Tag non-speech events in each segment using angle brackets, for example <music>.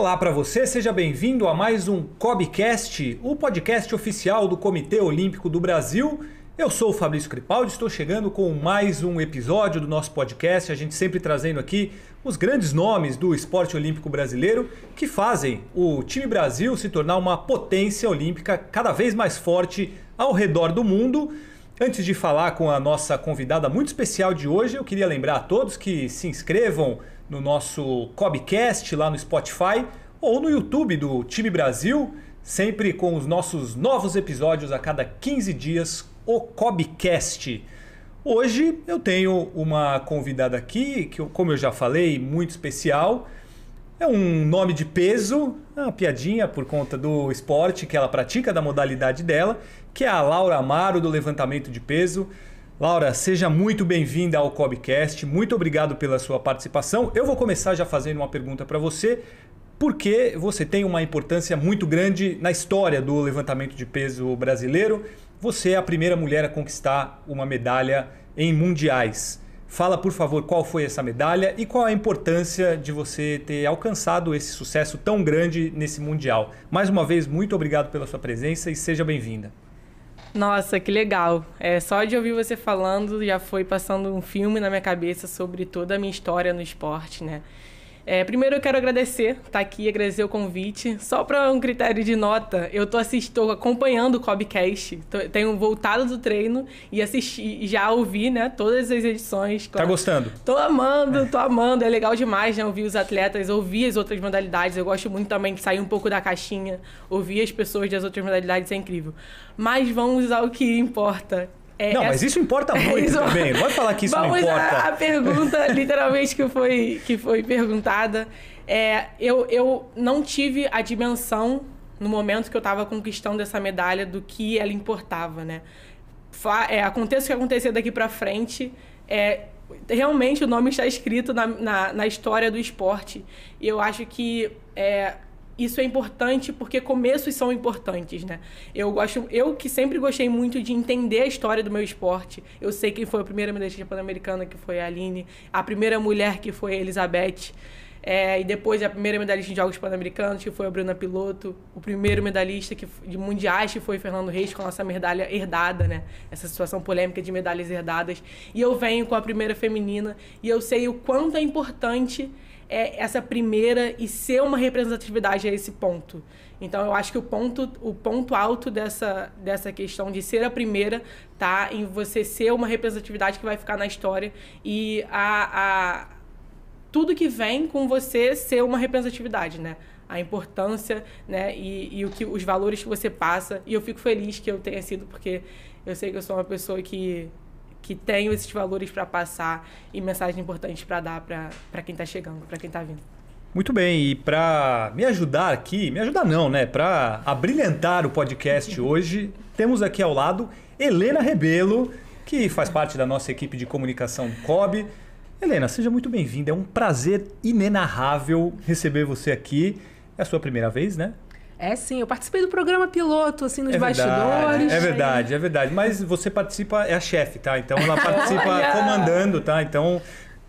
Olá para você, seja bem-vindo a mais um Cobcast, o podcast oficial do Comitê Olímpico do Brasil. Eu sou o Fabrício Cripaldi, estou chegando com mais um episódio do nosso podcast, a gente sempre trazendo aqui os grandes nomes do esporte olímpico brasileiro que fazem o time Brasil se tornar uma potência olímpica cada vez mais forte ao redor do mundo. Antes de falar com a nossa convidada muito especial de hoje, eu queria lembrar a todos que se inscrevam no nosso Cobcast lá no Spotify ou no YouTube do Time Brasil, sempre com os nossos novos episódios a cada 15 dias, o Cobcast. Hoje eu tenho uma convidada aqui, que como eu já falei, muito especial. É um nome de peso, é uma piadinha por conta do esporte que ela pratica, da modalidade dela, que é a Laura Amaro do levantamento de peso. Laura, seja muito bem-vinda ao Cobcast. Muito obrigado pela sua participação. Eu vou começar já fazendo uma pergunta para você, porque você tem uma importância muito grande na história do levantamento de peso brasileiro. Você é a primeira mulher a conquistar uma medalha em mundiais. Fala, por favor, qual foi essa medalha e qual a importância de você ter alcançado esse sucesso tão grande nesse mundial. Mais uma vez, muito obrigado pela sua presença e seja bem-vinda. Nossa, que legal. É, só de ouvir você falando já foi passando um filme na minha cabeça sobre toda a minha história no esporte, né? É, primeiro eu quero agradecer, tá aqui, agradecer o convite. Só para um critério de nota, eu tô assistindo, acompanhando o Cobcast. Tô, tenho voltado do treino e assisti, já ouvi, né, todas as edições. Tá gostando? Tô amando, tô amando. É legal demais, né, ouvir os atletas, ouvir as outras modalidades. Eu gosto muito também de sair um pouco da caixinha, ouvir as pessoas das outras modalidades, é incrível. Mas vamos ao que importa, é, não, mas isso importa <laughs> muito isso... também. Não vai falar que isso Vamos não importa. A, a pergunta, <laughs> literalmente, que foi, que foi perguntada. É, eu, eu não tive a dimensão, no momento que eu estava conquistando essa medalha, do que ela importava, né? É, aconteça o que acontecer daqui para frente, é, realmente o nome está escrito na, na, na, história do esporte. E eu acho que é, isso é importante porque começos são importantes, né? Eu gosto, eu que sempre gostei muito de entender a história do meu esporte. Eu sei quem foi a primeira medalhista pan-americana, que foi a Aline, a primeira mulher que foi a Elizabeth. É, e depois a primeira medalhista de Jogos Pan-Americanos, que foi a Bruna Piloto. O primeiro medalhista que, de mundiais, que foi Fernando Reis, com a nossa medalha herdada, né? Essa situação polêmica de medalhas herdadas. E eu venho com a primeira feminina. E eu sei o quanto é importante é essa primeira e ser uma representatividade a esse ponto. Então eu acho que o ponto, o ponto alto dessa, dessa questão de ser a primeira tá em você ser uma representatividade que vai ficar na história e a, a tudo que vem com você ser uma representatividade, né? A importância, né? E, e o que os valores que você passa. E eu fico feliz que eu tenha sido porque eu sei que eu sou uma pessoa que que tenho esses valores para passar e mensagens importantes para dar para quem está chegando, para quem está vindo. Muito bem, e para me ajudar aqui, me ajudar não, né? Para abrilhantar o podcast <laughs> hoje, temos aqui ao lado Helena Rebelo, que faz parte da nossa equipe de comunicação COB. Helena, seja muito bem-vinda. É um prazer inenarrável receber você aqui. É a sua primeira vez, né? É sim, eu participei do programa piloto, assim, nos é bastidores. é verdade, é verdade. Mas você participa, é a chefe, tá? Então ela <laughs> participa comandando, tá? Então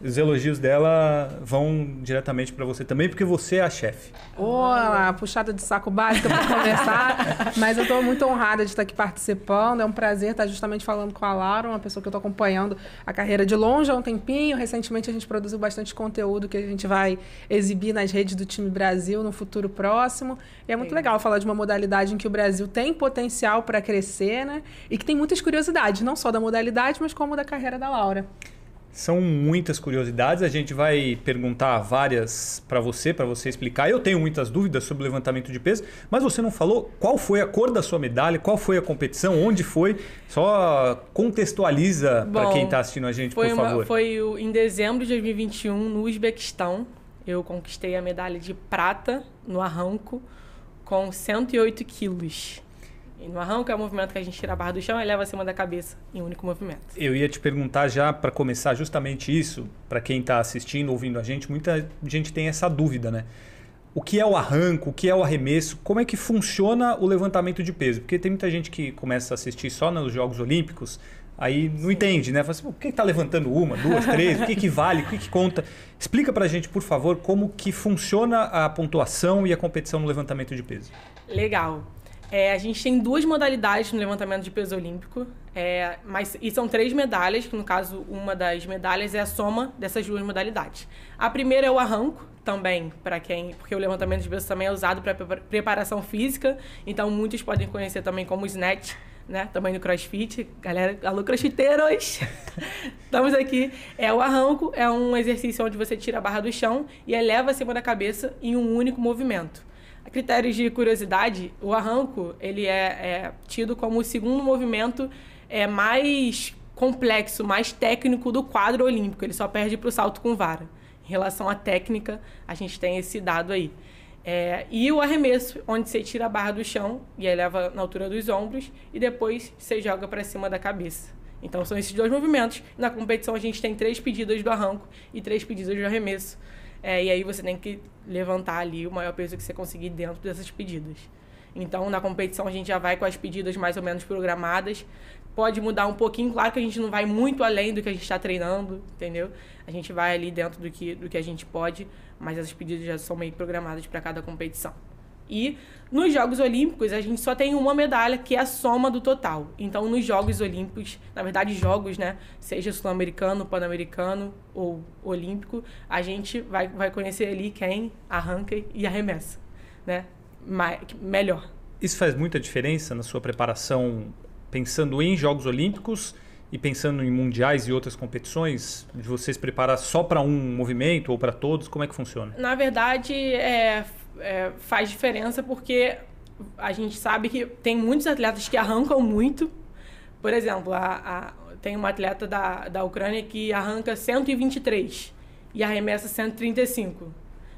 os elogios dela vão diretamente para você também, porque você é a chefe. Olá, puxada de saco básica para conversar, <laughs> mas eu estou muito honrada de estar aqui participando. É um prazer estar justamente falando com a Laura, uma pessoa que eu estou acompanhando a carreira de longe há um tempinho. Recentemente a gente produziu bastante conteúdo que a gente vai exibir nas redes do time Brasil no futuro próximo. E é muito Sim. legal falar de uma modalidade em que o Brasil tem potencial para crescer, né? E que tem muitas curiosidades, não só da modalidade, mas como da carreira da Laura. São muitas curiosidades, a gente vai perguntar várias para você, para você explicar. Eu tenho muitas dúvidas sobre o levantamento de peso, mas você não falou qual foi a cor da sua medalha, qual foi a competição, onde foi. Só contextualiza para quem está assistindo a gente, por uma, favor. Foi em dezembro de 2021, no Uzbequistão. Eu conquistei a medalha de prata no arranco com 108 quilos. E no arranco é o movimento que a gente tira a barra do chão e leva acima da cabeça em um único movimento. Eu ia te perguntar já para começar justamente isso, para quem está assistindo, ouvindo a gente, muita gente tem essa dúvida, né? O que é o arranco, o que é o arremesso, como é que funciona o levantamento de peso? Porque tem muita gente que começa a assistir só nos Jogos Olímpicos, aí não entende, né? Fala assim, por que está levantando uma, duas, três? O que, que vale? O que, que conta? Explica pra gente, por favor, como que funciona a pontuação e a competição no levantamento de peso. Legal. É, a gente tem duas modalidades no levantamento de peso olímpico, é, mas, e são três medalhas, que no caso, uma das medalhas é a soma dessas duas modalidades. A primeira é o arranco, também, para quem. Porque o levantamento de peso também é usado para preparação física, então muitos podem conhecer também como snatch, né? Também no crossfit. Galera, alô, crossfiteiros! <laughs> Estamos aqui. É o arranco, é um exercício onde você tira a barra do chão e eleva acima da cabeça em um único movimento. Critérios de curiosidade, o arranco ele é, é tido como o segundo movimento é, mais complexo, mais técnico do quadro olímpico. Ele só perde para o salto com vara. Em relação à técnica, a gente tem esse dado aí. É, e o arremesso, onde você tira a barra do chão e eleva na altura dos ombros e depois você joga para cima da cabeça. Então são esses dois movimentos. Na competição a gente tem três pedidas do arranco e três pedidas do arremesso. É, e aí você tem que levantar ali o maior peso que você conseguir dentro dessas pedidas. Então, na competição, a gente já vai com as pedidas mais ou menos programadas. Pode mudar um pouquinho, claro que a gente não vai muito além do que a gente está treinando, entendeu? A gente vai ali dentro do que, do que a gente pode, mas essas pedidas já são meio programadas para cada competição. E nos Jogos Olímpicos, a gente só tem uma medalha, que é a soma do total. Então, nos Jogos Olímpicos, na verdade, jogos, né? Seja sul-americano, pan-americano ou olímpico, a gente vai, vai conhecer ali quem arranca e arremessa, né? melhor. Isso faz muita diferença na sua preparação, pensando em Jogos Olímpicos e pensando em mundiais e outras competições, de você se preparar só para um movimento ou para todos, como é que funciona? Na verdade, é, é, faz diferença porque a gente sabe que tem muitos atletas que arrancam muito. Por exemplo, a, a, tem uma atleta da, da Ucrânia que arranca 123 e arremessa 135.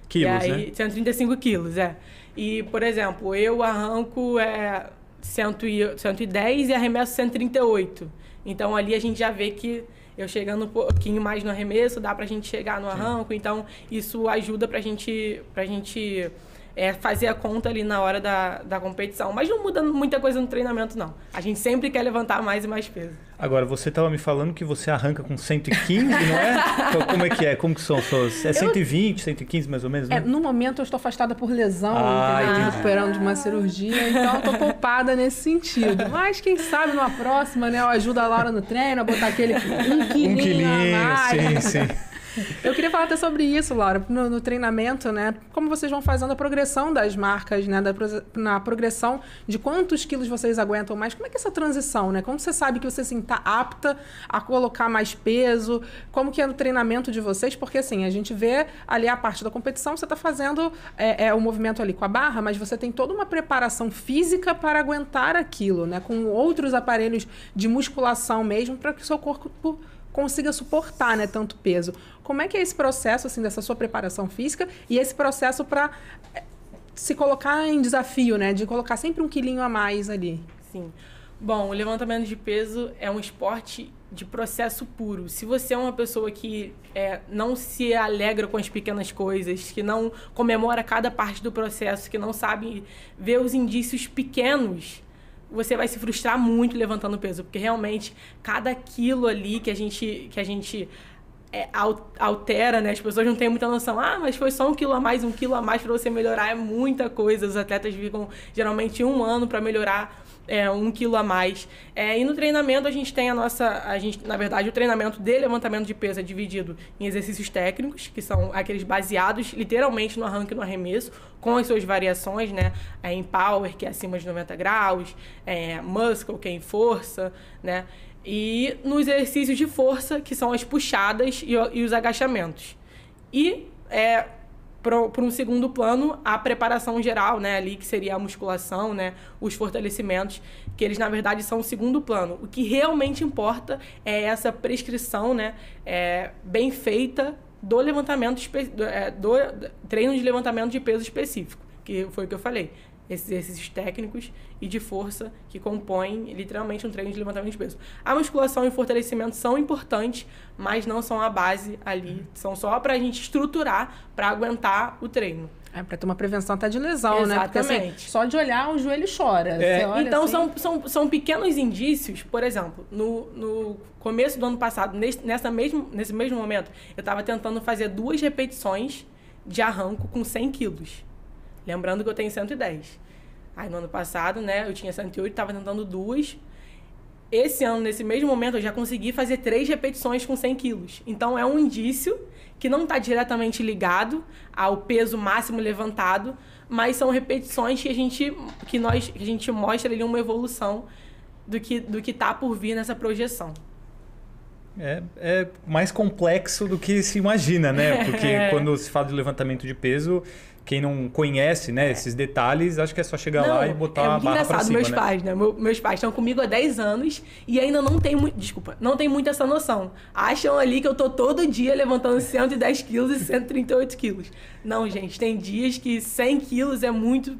Quilos, e aí, né? 135 quilos, é. E, por exemplo, eu arranco é, 110 e arremesso 138. Então, ali a gente já vê que eu chegando um pouquinho mais no arremesso, dá pra gente chegar no arranco. Sim. Então, isso ajuda pra gente, pra gente é, fazer a conta ali na hora da, da competição. Mas não muda muita coisa no treinamento, não. A gente sempre quer levantar mais e mais peso. Agora, você estava me falando que você arranca com 115, não é? <laughs> Como é que é? Como que são suas... É 120, eu... 115 mais ou menos, né? É, no momento eu estou afastada por lesão, ah, recuperando de uma cirurgia, então eu tô poupada nesse sentido. Mas quem sabe numa próxima, né? Eu ajudo a Laura no treino, a botar aquele um quilinho, um quilinho a mais. sim, sim. Eu queria falar até sobre isso, Laura, no, no, treinamento, né? Como vocês vão fazendo a progressão das marcas, né? Da, na progressão de quantos quilos vocês aguentam mais. Como é que é essa transição, né? Como você sabe que você está assim, tá apta a colocar mais peso? Como que é no treinamento de vocês? Porque assim, a gente vê ali a parte da competição, você está fazendo é, é, o movimento ali com a barra, mas você tem toda uma preparação física para aguentar aquilo, né? Com outros aparelhos de musculação mesmo, para que o seu corpo consiga suportar né, tanto peso. Como é que é esse processo assim dessa sua preparação física e esse processo para eh, se colocar em desafio, né, de colocar sempre um quilinho a mais ali? Sim. Bom, o levantamento de peso é um esporte de processo puro. Se você é uma pessoa que é, não se alegra com as pequenas coisas, que não comemora cada parte do processo, que não sabe ver os indícios pequenos você vai se frustrar muito levantando peso, porque realmente cada quilo ali que a gente que a gente é, altera, né? As pessoas não têm muita noção. Ah, mas foi só um quilo a mais, um quilo a mais para você melhorar é muita coisa. Os atletas ficam geralmente um ano para melhorar é, um quilo a mais. É, e no treinamento a gente tem a nossa, a gente, na verdade, o treinamento de levantamento de peso é dividido em exercícios técnicos, que são aqueles baseados literalmente no arranque e no arremesso, com as suas variações, né? É, em power, que é acima de 90 graus, é, muscle, que é em força, né? E nos exercícios de força, que são as puxadas e, e os agachamentos. E é, para um segundo plano a preparação geral, né, ali que seria a musculação, né, os fortalecimentos, que eles na verdade são o segundo plano. O que realmente importa é essa prescrição, né, é, bem feita do levantamento do, é, do treino de levantamento de peso específico, que foi o que eu falei esses exercícios técnicos e de força que compõem literalmente um treino de levantamento de peso. A musculação e o fortalecimento são importantes, mas não são a base ali, são só para a gente estruturar para aguentar o treino. É pra ter uma prevenção até de lesão, né? Porque assim, Exatamente. só de olhar o joelho chora. É. Então assim, são, são, são pequenos indícios, por exemplo, no, no começo do ano passado, nesse, nessa mesmo, nesse mesmo momento, eu estava tentando fazer duas repetições de arranco com 100 quilos. Lembrando que eu tenho 110. Aí no ano passado, né, eu tinha 108, estava tentando duas. Esse ano, nesse mesmo momento, eu já consegui fazer três repetições com 100 quilos. Então é um indício que não está diretamente ligado ao peso máximo levantado, mas são repetições que a gente, que nós, que a gente mostra ali uma evolução do que do que tá por vir nessa projeção. É, é mais complexo do que se imagina, né? <laughs> Porque É. quando se fala de levantamento de peso, quem não conhece né, esses detalhes, acho que é só chegar lá e botar é a barra pra engraçado, cima, meus né? pais, né? Meu- meus pais estão comigo há 10 anos e ainda não tem muito. Desculpa, não tem muito essa noção. Acham ali que eu tô todo dia levantando 110 quilos e 138 quilos. Não, gente, tem dias que 100 quilos é muito.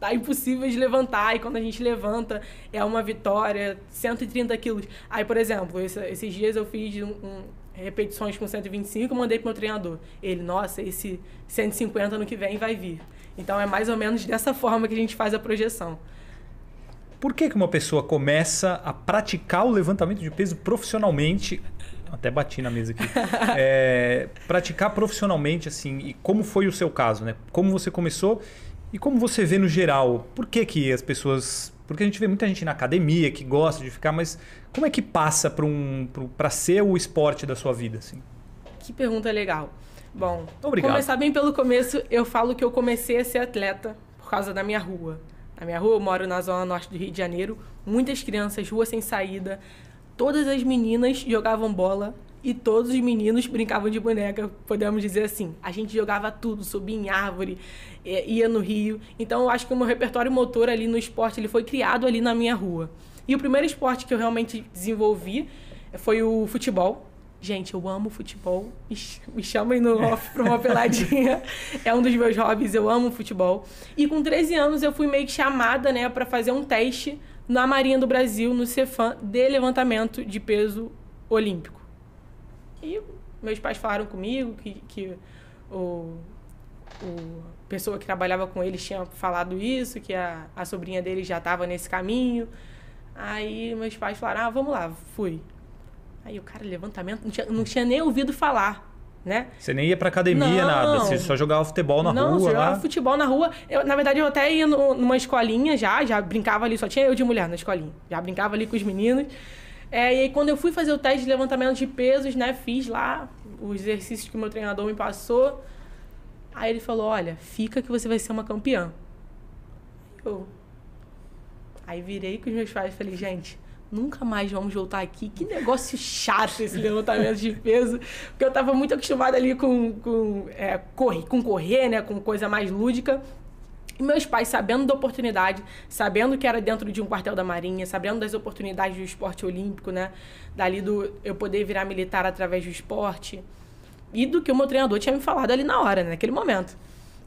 Tá impossível de levantar, e quando a gente levanta é uma vitória, 130 quilos. Aí, por exemplo, esse- esses dias eu fiz um, um- repetições com 125 e mandei pro meu treinador. Ele, nossa, esse 150 no que vem vai vir. Então é mais ou menos dessa <laughs> forma que a gente faz a projeção. Por que, que uma pessoa começa a praticar o levantamento de peso profissionalmente? Até bati na mesa aqui. <laughs> É, praticar profissionalmente, assim, e como foi o seu caso, né? Como você começou e como você vê no geral? Por que, que as pessoas. Porque a gente vê muita gente na academia que gosta de ficar, mas como é que passa para um, ser o esporte da sua vida, assim? Que pergunta legal. Bom, Obrigado. começar bem pelo começo, eu falo que eu comecei a ser atleta por causa da minha rua. Na minha rua, eu moro na zona norte do Rio de Janeiro, muitas crianças, rua sem saída, todas as meninas jogavam bola e todos os meninos brincavam de boneca, podemos dizer assim. A gente jogava tudo, subia em árvore, eh, ia no rio. Então eu acho que o meu repertório motor ali no esporte, ele foi criado ali na minha rua. E o primeiro esporte que eu realmente desenvolvi foi o futebol. Gente, eu amo futebol. Me ch- Me chamem no off pra uma peladinha. É um dos meus hobbies, eu amo futebol. E com 13 anos eu fui meio que chamada, né, para fazer um teste na Marinha do Brasil, no Cefam, de levantamento de peso olímpico. E meus pais falaram comigo que, que o, o pessoa que trabalhava com eles tinha falado isso, que a, a sobrinha dele já estava nesse caminho. Aí meus pais falaram, ah, vamos lá, fui. Aí o cara, levantamento, não tinha, não tinha nem ouvido falar, né? Você nem ia pra academia, Não. nada. Você só jogava futebol na não, rua eu jogava lá. futebol na rua. Eu, na verdade, eu até ia numa escolinha já, já brincava ali, só tinha eu de mulher na escolinha. Já brincava ali com os meninos. É, e aí, quando eu fui fazer o teste de levantamento de pesos, né, fiz lá os exercícios que o meu treinador me passou. Aí ele falou: Olha, fica que você vai ser uma campeã. Eu. Aí virei com os meus pais e falei: Gente, nunca mais vamos voltar aqui. Que negócio chato esse levantamento de peso. Porque eu tava muito acostumada ali com, com, é, correr, com correr, né? Com coisa mais lúdica. E meus pais, sabendo da oportunidade, sabendo que era dentro de um quartel da Marinha, sabendo das oportunidades do esporte olímpico, né? Dali do eu poder virar militar através do esporte. E do que o meu treinador tinha me falado ali na hora, né, naquele momento.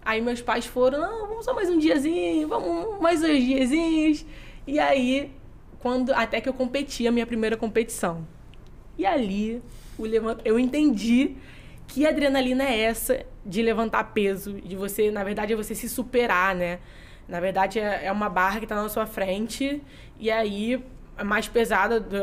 Aí meus pais foram, não, vamos só mais um diazinho, vamos mais dois diazinhos. E aí, quando até que eu competi a minha primeira competição. E ali, o levant... eu entendi que adrenalina é essa de levantar peso, de você, na verdade, é você se superar, né? Na verdade, é é uma barra que está na sua frente, e aí é mais pesada. Do,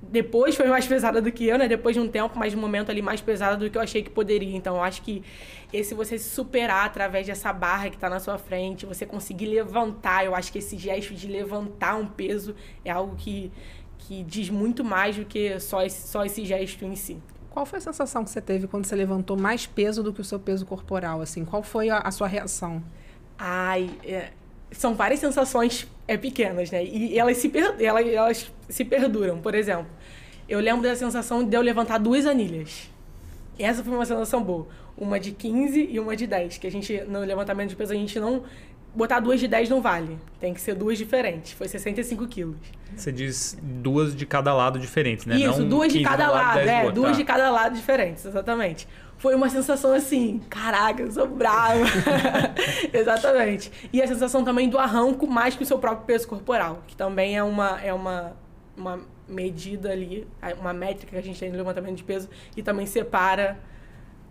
depois foi mais <laughs> pesada do que eu, né? Depois de um tempo, mas no momento ali mais pesada do que eu achei que poderia. Então, eu acho que esse você se superar através dessa barra que está na sua frente, você conseguir levantar, eu acho que esse gesto de levantar um peso é algo que, que diz muito mais do que só esse, só esse gesto em si. Qual foi a sensação que você teve quando você levantou mais peso do que o seu peso corporal? Assim, qual foi a, a sua reação? Ai, é, são várias sensações é, pequenas, né? E elas se, per, elas, elas se perduram. Por exemplo, eu lembro da sensação de eu levantar duas anilhas. Essa foi uma sensação boa. Uma de 15 e uma de 10. Que a gente, no levantamento de peso, a gente não. Botar duas de 10 não vale. Tem que ser duas diferentes. Foi 65 quilos. Você diz duas de cada lado diferentes, né? Isso, Não duas de 15 cada lado, 10 do é, duas tá. de cada lado diferentes, exatamente. Foi uma sensação assim, caraca, eu sou brava. <laughs> exatamente. E a sensação também do arranco mais que o seu próprio peso corporal, que também é uma, é uma, uma medida ali, uma métrica que a gente tem no levantamento de peso, que também separa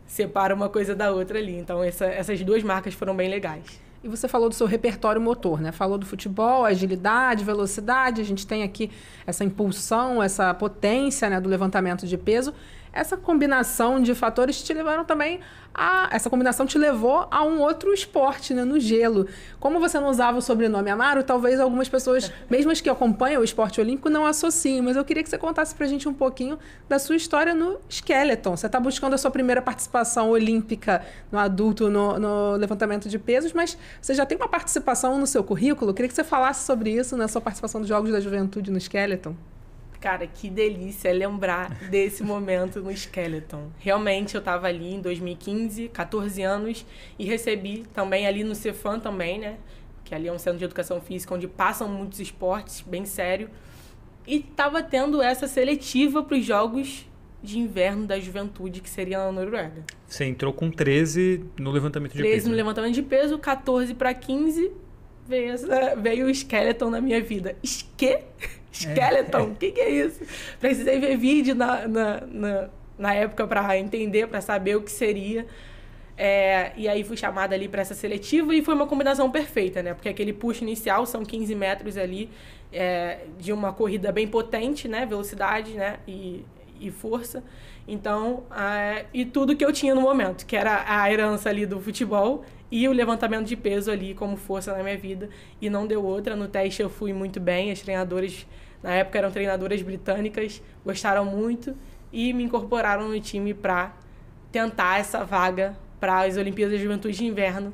separa uma coisa da outra ali. Então, essa, essas duas marcas foram bem legais. E você falou do seu repertório motor, né? Falou do futebol, agilidade, velocidade. A gente tem aqui essa impulsão, essa potência né, do levantamento de peso essa combinação de fatores te levaram também a. Essa combinação te levou a um outro esporte, né? No gelo. Como você não usava o sobrenome Amaro, talvez algumas pessoas, <laughs> mesmo as que acompanham o esporte olímpico, não associem. Mas eu queria que você contasse pra gente um pouquinho da sua história no skeleton. Você está buscando a sua primeira participação olímpica no adulto no, no, levantamento de pesos, mas você já tem uma participação no seu currículo. Eu queria que você falasse sobre isso na sua participação dos Jogos da Juventude no skeleton. Cara, que delícia lembrar desse momento no Skeleton. Realmente eu estava ali em 2015, 14 anos, e recebi também ali no Cefam também, né? Que ali é um centro de educação física onde passam muitos esportes, bem sério. E estava tendo essa seletiva para os Jogos de Inverno da Juventude, que seria na Noruega. Você entrou com 13 no levantamento de 13 peso. 13 no né? levantamento de peso, 14 para 15, veio, essa, veio o Skeleton na minha vida. Esque? Skeleton, o é. que, que é isso? Precisei ver vídeo na, na, na, na época para entender, para saber o que seria. É, e aí fui chamada ali para essa seletiva e foi uma combinação perfeita, né? Porque aquele push inicial são 15 metros ali é, de uma corrida bem potente, né? Velocidade, né? E, e força. Então, é, e tudo que eu tinha no momento, que era a herança ali do futebol e o levantamento de peso ali como força na minha vida. E não deu outra. No teste eu fui muito bem, as treinadoras na época eram treinadoras britânicas, gostaram muito e me incorporaram no time para tentar essa vaga para as Olimpíadas de Juventude de Inverno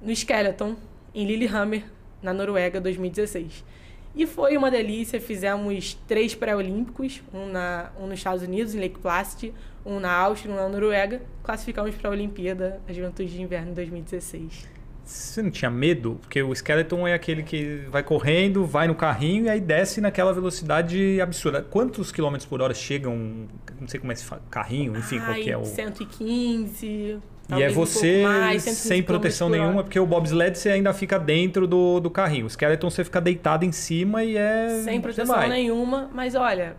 no Skeleton, em Lillehammer, na Noruega, 2016. E foi uma delícia, fizemos três pré-olímpicos, um, na, um nos Estados Unidos, em Lake Placid, um na Áustria, um na Noruega. Classificamos para a Olimpíada da Juventude de Inverno 2016. Você não tinha medo? Porque o Skeleton é aquele que vai correndo, vai no carrinho e aí desce naquela velocidade absurda. Quantos quilômetros por hora chegam? Não sei como é esse carrinho, enfim, Ai, qual que é o. 115. E é você um mais, sem proteção nenhuma, porque o bobsled você ainda fica dentro do, do carrinho. O Skeleton você fica deitado em cima e é. Sem proteção nenhuma, mas olha,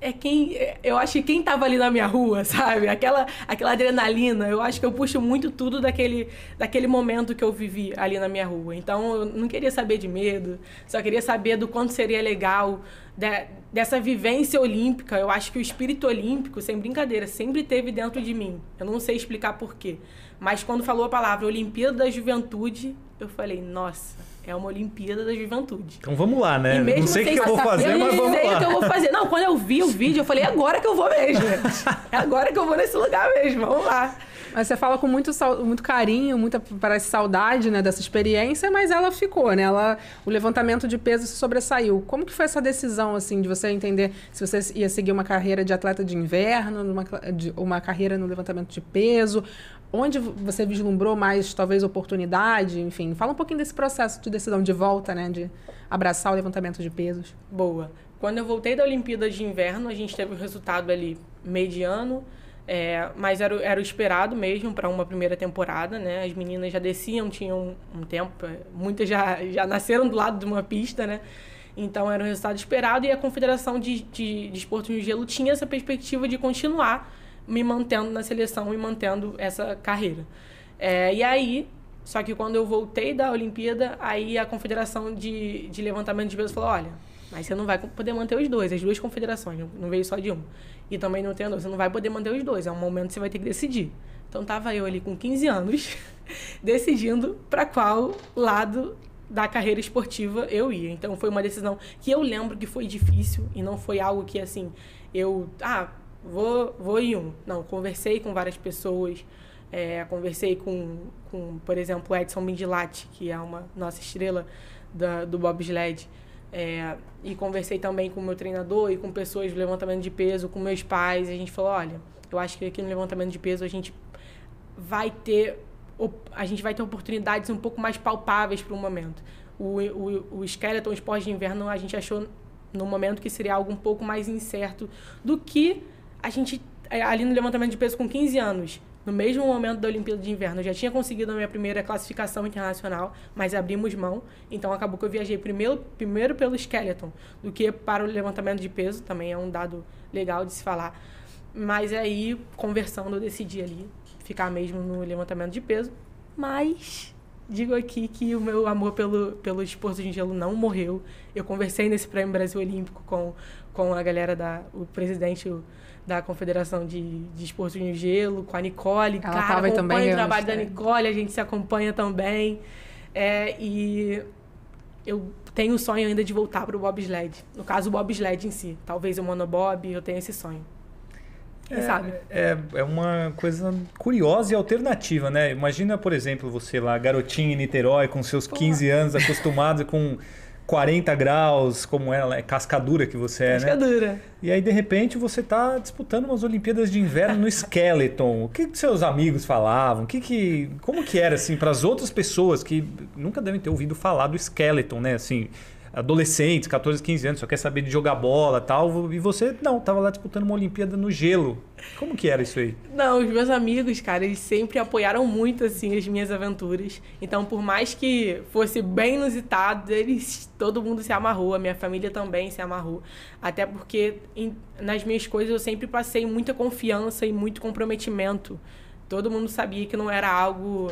é quem. Eu acho que quem tava ali na minha rua, <laughs> sabe? Aquela, aquela adrenalina. Eu acho que eu puxo muito tudo daquele, daquele momento que eu vivi ali na minha rua. Então eu não queria saber de medo, só queria saber do quanto seria legal de, dessa vivência olímpica. Eu acho que o espírito olímpico, sem brincadeira, sempre teve dentro de mim. Eu não sei explicar porquê. Mas quando falou a palavra Olimpíada da Juventude, eu falei, nossa é uma Olimpíada da Juventude. Então vamos lá, né? Não sei o que eu vou fazer, eu mas vamos lá. Eu não sei o que eu vou fazer. Não, quando eu vi o vídeo, eu falei, é agora que eu vou mesmo. É agora que eu vou nesse lugar mesmo, vamos lá. Mas você fala com muito, muito carinho, muita parece saudade, né, dessa experiência, mas ela ficou, né? Ela, o levantamento de peso se sobressaiu. Como que foi essa decisão, assim, de você entender se você ia seguir uma carreira de atleta de inverno, uma, de, uma carreira no levantamento de peso? Onde você vislumbrou mais, talvez, oportunidade? Enfim, fala um pouquinho desse processo de decisão de volta, né? De abraçar o levantamento de pesos. Boa. Quando eu voltei da Olimpíada de Inverno, a gente teve um resultado ali mediano, é, mas era, era o esperado mesmo para uma primeira temporada, né? As meninas já desciam, tinham um tempo, é, muitas já, já nasceram do lado de uma pista, né? Então era um resultado esperado e a Confederação de, de, de Esportes no Gelo tinha essa perspectiva de continuar me mantendo na seleção e mantendo essa carreira. É, e aí, só que quando eu voltei da Olimpíada, aí a Confederação de, de Levantamento de Peso falou: olha, mas você não vai poder manter os dois, as duas confederações, não veio só de um. E também não tem você não vai poder manter os dois, é um momento que você vai ter que decidir. Então tava eu ali com 15 anos, <laughs> decidindo para qual lado da carreira esportiva eu ia. Então foi uma decisão que eu lembro que foi difícil e não foi algo que assim, eu, ah, vou, vou em um. Não, conversei com várias pessoas. É, conversei com, com, por exemplo, Edson Mindilati, que é uma nossa estrela da, do bobsled. É, e conversei também com o meu treinador e com pessoas do levantamento de peso, com meus pais. A gente falou, olha, eu acho que aqui no levantamento de peso a gente vai ter a gente vai ter oportunidades um pouco mais palpáveis para o momento. O, o, o skeleton, esporte de inverno, a gente achou no momento que seria algo um pouco mais incerto do que a gente, é, ali no levantamento de peso com 15 anos, no mesmo momento da Olimpíada de Inverno, eu já tinha conseguido a minha primeira classificação internacional, mas abrimos mão. Então acabou que eu viajei primeiro, primeiro pelo skeleton do que para o levantamento de peso, também é um dado legal de se falar. Mas aí, conversando, eu decidi ali ficar mesmo no levantamento de peso. Mas digo aqui que o meu amor pelo, pelo esporte de gelo não morreu. Eu conversei nesse Prêmio Brasil Olímpico com, com a galera da. o presidente da Confederação de, de Esportes de Gelo, com a Nicole. Ela Cara, acompanha também, o eu trabalho da é. Nicole, a gente se acompanha também. É, e eu tenho o sonho ainda de voltar para o bobsled. No caso, o bobsled em si. Talvez o monobob, eu tenho esse sonho. Quem sabe? É, é uma coisa curiosa e alternativa, né? Imagina, por exemplo, você lá, garotinho em Niterói, com seus 15 anos, acostumado com 40 graus, como ela é, cascadura que você é, né? Cascadura. E aí, de repente, você está disputando umas Olimpíadas de Inverno no Skeleton. O que, que seus amigos falavam? O que que, como que era, assim, para as outras pessoas que nunca devem ter ouvido falar do Skeleton, né? Assim, adolescentes, 14, 15 anos, só quer saber de jogar bola tal. E você, não, estava lá disputando uma Olimpíada no gelo. Como que era isso aí? Não, os meus amigos, cara, eles sempre apoiaram muito, assim, as minhas aventuras. Então, por mais que fosse bem inusitado, eles, todo mundo se amarrou, a minha família também se amarrou. Até porque em- nas minhas coisas eu sempre passei muita confiança e muito comprometimento. Todo mundo sabia que não era algo,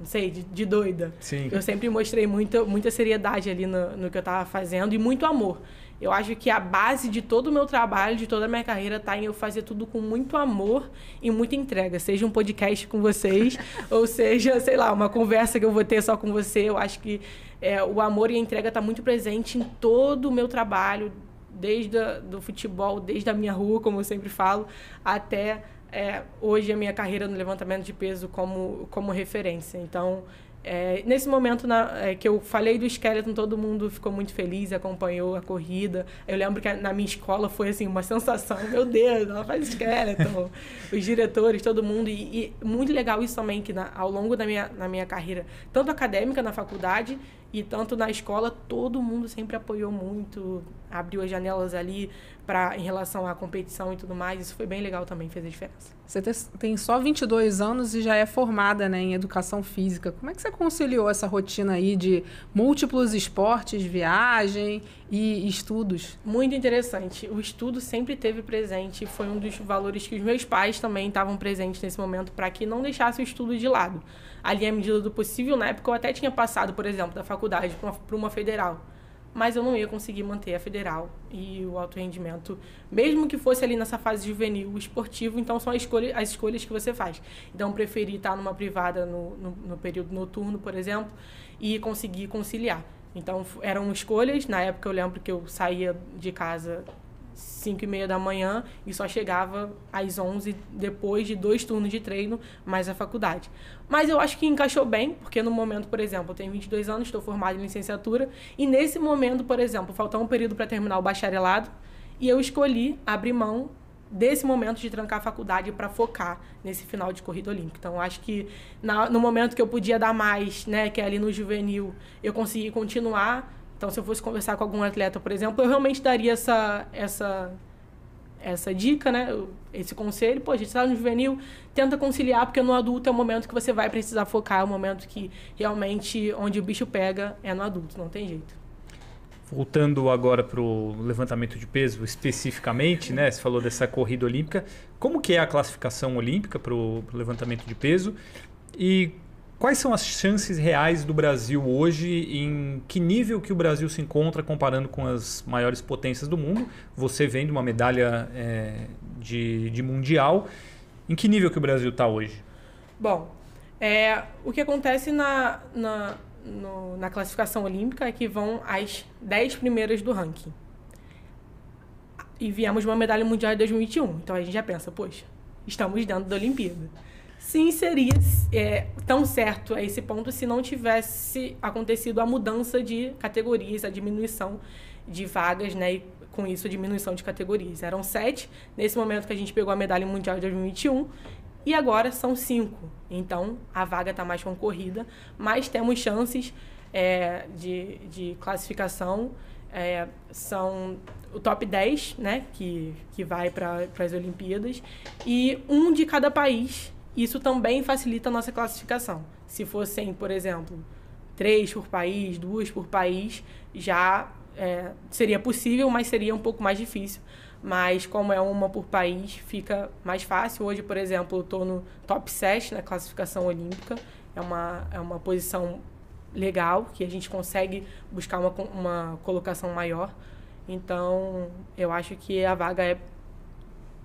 não sei, de, de doida. Sim. Eu sempre mostrei muita, muita seriedade ali no, no que eu estava fazendo e muito amor. Eu acho que a base de todo o meu trabalho, de toda a minha carreira, tá em eu fazer tudo com muito amor e muita entrega. Seja um podcast com vocês, <laughs> ou seja, sei lá, uma conversa que eu vou ter só com você. Eu acho que é, o amor e a entrega tá muito presente em todo o meu trabalho, desde a, do futebol, desde a minha rua, como eu sempre falo, até é, hoje a minha carreira no levantamento de peso como, como referência. Então, é, nesse momento na- é, que eu falei do Skeleton, todo mundo ficou muito feliz, acompanhou a corrida. Eu lembro que na minha escola foi assim uma sensação, meu Deus, ela faz Skeleton. <laughs> Os diretores, todo mundo. E, e muito legal isso também, que na- ao longo da minha, na minha carreira, tanto acadêmica na faculdade e tanto na escola, todo mundo sempre apoiou muito, abriu as janelas ali pra, em relação à competição e tudo mais. Isso foi bem legal também, fez a diferença. Você te- tem só 22 anos e já é formada né, em educação física. Como é que você conciliou essa rotina aí de múltiplos esportes, viagem e estudos? Muito interessante. O estudo sempre teve presente, foi um dos valores que os meus pais também estavam presentes nesse momento para que não deixasse o estudo de lado. Ali, à medida do possível, na época eu até tinha passado, por exemplo, da faculdade para uma, pra uma federal. Mas eu não ia conseguir manter a federal e o alto rendimento, mesmo que fosse ali nessa fase juvenil, esportivo, então são as escolhas, as escolhas que você faz. Então, preferi estar numa privada no, no, no período noturno, por exemplo, e conseguir conciliar. Então, eram escolhas. Na época, eu lembro que eu saía de casa 5 e meia da manhã e só chegava às 11 depois de dois turnos de treino, mais a faculdade. Mas eu acho que encaixou bem, porque no momento, por exemplo, eu tenho 22 anos, estou formado em licenciatura, e nesse momento, por exemplo, faltou um período para terminar o bacharelado, e eu escolhi abrir mão desse momento de trancar a faculdade para focar nesse final de corrida olímpica. Então, acho que na- no momento que eu podia dar mais, né, que é ali no juvenil, eu consegui continuar. Então, se eu fosse conversar com algum atleta, por exemplo, eu realmente daria essa essa essa dica, né, esse conselho. Pô, a gente está no juvenil, tenta conciliar, porque no adulto é o momento que você vai precisar focar, é o momento que realmente onde o bicho pega é no adulto, não tem jeito. Voltando agora para o levantamento de peso especificamente, né? Você falou dessa corrida olímpica. Como que é a classificação olímpica para o levantamento de peso? E quais são as chances reais do Brasil hoje? Em que nível que o Brasil se encontra comparando com as maiores potências do mundo? Você vem de uma medalha é, de, de mundial. Em que nível que o Brasil está hoje? Bom, é, o que acontece na, na, no- na classificação olímpica é que vão as 10 primeiras do ranking. E viemos uma medalha mundial em 2021. Então a gente já pensa, poxa, estamos dentro da Olimpíada. Sim, seria é, tão certo a esse ponto se não tivesse acontecido a mudança de categorias, a diminuição de vagas, né? E com isso a diminuição de categorias. Eram sete, nesse momento que a gente pegou a medalha mundial de 2021, e agora são cinco. Então a vaga está mais concorrida, mas temos chances é, de, de classificação. é, são o top 10, né, que, que vai para as Olimpíadas, e um de cada país. Isso também facilita a nossa classificação. Se fossem, por exemplo, três por país, duas por país, já é, seria possível, mas seria um pouco mais difícil. mas como é uma por país, fica mais fácil. Hoje, por exemplo, eu estou no top 7 na classificação olímpica. É uma, é uma posição legal, que a gente consegue buscar uma, uma colocação maior. Então, eu acho que a vaga é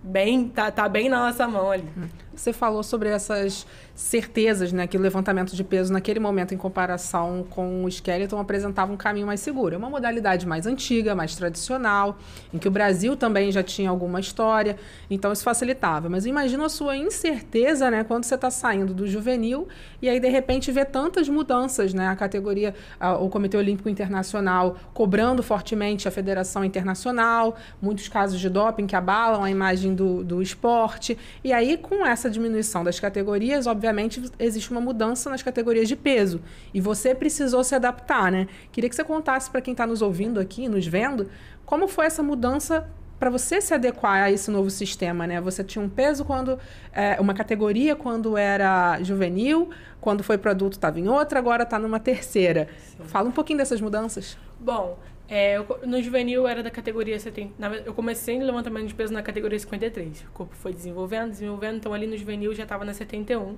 bem tá, tá bem na nossa mão ali. Você falou sobre essas certezas, né, que o levantamento de peso naquele momento em comparação com o skeleton apresentava um caminho mais seguro. É uma modalidade mais antiga, mais tradicional, em que o Brasil também já tinha alguma história, então isso facilitava. Mas imagina a sua incerteza, né, quando você está saindo do juvenil e aí de repente vê tantas mudanças, né, a categoria, a, o Comitê Olímpico Internacional cobrando fortemente a Federação Internacional, muitos casos de doping que abalam a imagem do, do esporte, e aí com essa diminuição das categorias, obviamente obviamente, existe uma mudança nas categorias de peso. E você precisou se adaptar, né? Queria que você contasse para quem está nos ouvindo aqui, nos vendo, como foi essa mudança para você se adequar a esse novo sistema, né? Você tinha um peso quando é, uma categoria quando era juvenil, quando foi para adulto estava em outra, agora está numa terceira. Sim. Fala um pouquinho dessas mudanças. Bom, é, eu, no juvenil era da categoria 70. Na, eu comecei no levantamento de peso na categoria 53. O corpo foi desenvolvendo, desenvolvendo, então ali no juvenil já estava na 71.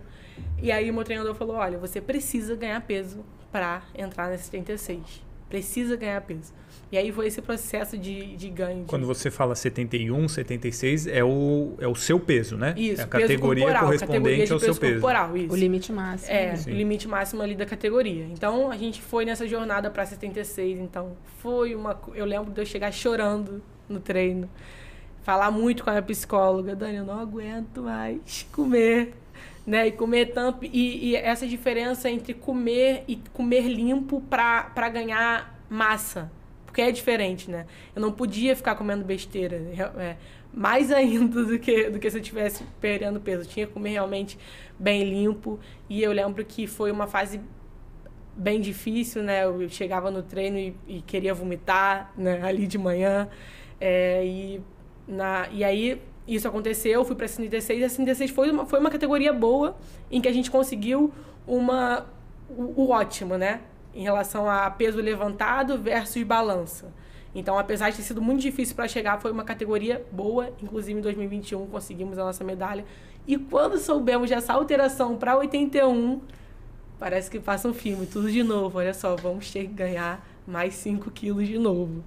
E aí o meu treinador falou: olha, você precisa ganhar peso para entrar na 76. Precisa ganhar peso. E aí foi esse processo de, de ganho. De... Quando você fala 71, 76, é o, é o seu peso, né? Isso, é a categoria corporal, correspondente categoria ao seu peso. Corporal, isso. O limite máximo. É, Sim. o limite máximo ali da categoria. Então a gente foi nessa jornada para 76. Então foi uma. Eu lembro de eu chegar chorando no treino. Falar muito com a minha psicóloga. Dani, eu não aguento mais comer. Né, e comer tanto. E, e essa diferença entre comer e comer limpo para ganhar massa porque é diferente, né? Eu não podia ficar comendo besteira. É, mais <laughs> ainda do que, do que se eu estivesse perdendo peso. Eu tinha que comer realmente bem limpo. E eu lembro que foi uma fase bem difícil, né? Eu chegava no treino e, e queria vomitar, né? <laughs> Ali de manhã. É, e, na, e aí isso aconteceu, eu fui para a 36 e a 36 foi uma, foi uma categoria boa em que a gente conseguiu uma, o, o ótimo, né? Em relação a peso levantado versus balança. Então, apesar de ter sido muito difícil para chegar, foi uma categoria boa. Inclusive, em 2021, conseguimos a nossa medalha. E quando soubemos dessa alteração para 81, parece que passa um filme, tudo de novo. Olha só, vamos ter que ganhar mais 5 quilos de novo.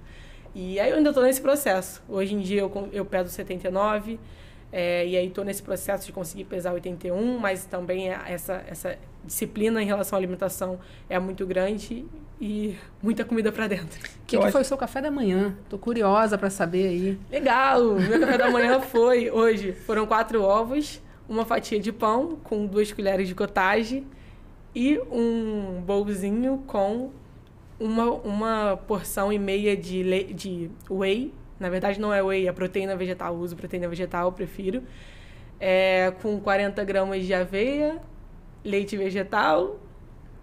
E aí eu ainda estou nesse processo. Hoje em dia eu, eu peso 79, é, e aí estou nesse processo de conseguir pesar 81, mas também é essa, essa disciplina em relação à alimentação é muito grande e muita comida para dentro. O que, que acho... foi o seu café da manhã? Tô curiosa para saber aí. Legal! Meu café da manhã foi hoje. Foram quatro ovos, uma fatia de pão com duas colheres de cottage e um bolzinho com uma, uma porção e meia de, le... de whey na verdade, não é whey, é proteína vegetal. Eu uso proteína vegetal, eu prefiro. É, com 40 gramas de aveia, leite vegetal,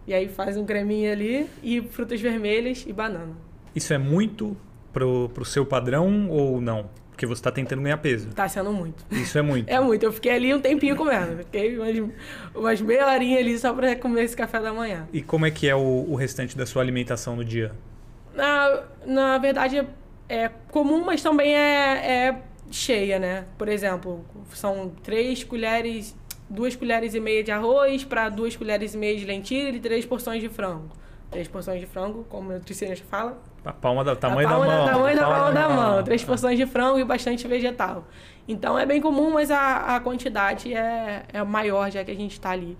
e aí faz um creminho ali, e frutas vermelhas e banana. Isso é muito pro, pro seu padrão ou não? Porque você está tentando ganhar peso. Tá sendo muito. Isso é muito. <laughs> é muito. Eu fiquei ali um tempinho comendo. Fiquei umas, umas meia horinha ali só para comer esse café da manhã. E como é que é o, o restante da sua alimentação no dia? Na, na verdade, é comum, mas também é, é cheia, né? Por exemplo, são três colheres, duas colheres e meia de arroz para duas colheres e meia de lentilha e três porções de frango. Três porções de frango, como o nutricionista fala. A palma da tamanho a palma da mão. Da, tamanho da palma da mão. Três porções de frango e bastante vegetal. Então é bem comum, mas a, a quantidade é, é maior já que a gente está ali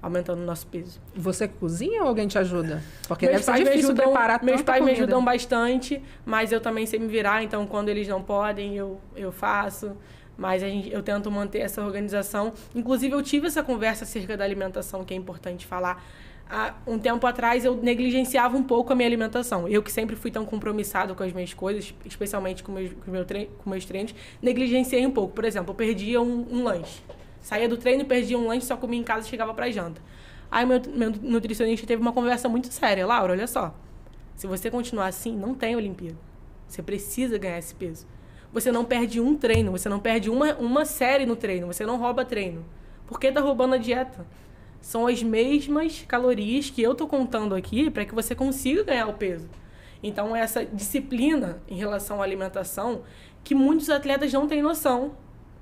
aumentando o nosso peso. Você cozinha ou alguém te ajuda? Porque meus deve ser difícil ajudam, preparar Meus pais comida. me ajudam bastante, mas eu também sei me virar, então quando eles não podem, eu, eu faço. Mas gente, eu tento manter essa organização. Inclusive, eu tive essa conversa acerca da alimentação, que é importante falar. Há um tempo atrás, eu negligenciava um pouco a minha alimentação. Eu que sempre fui tão compromissado com as minhas coisas, especialmente com meus, com, meu com meus treinos, negligenciei um pouco. Por exemplo, eu perdia um, um lanche. Saía do treino, perdia um lanche, só comia em casa e chegava pra janta. Aí meu, meu nutricionista teve uma conversa muito séria. Laura, olha só. Se você continuar assim, não tem Olimpíada. Você precisa ganhar esse peso. Você não perde um treino, você não perde uma, uma série no treino, você não rouba treino. Por que tá roubando a dieta? São as mesmas calorias que eu tô contando aqui para que você consiga ganhar o peso. Então, essa disciplina em relação à alimentação que muitos atletas não têm noção,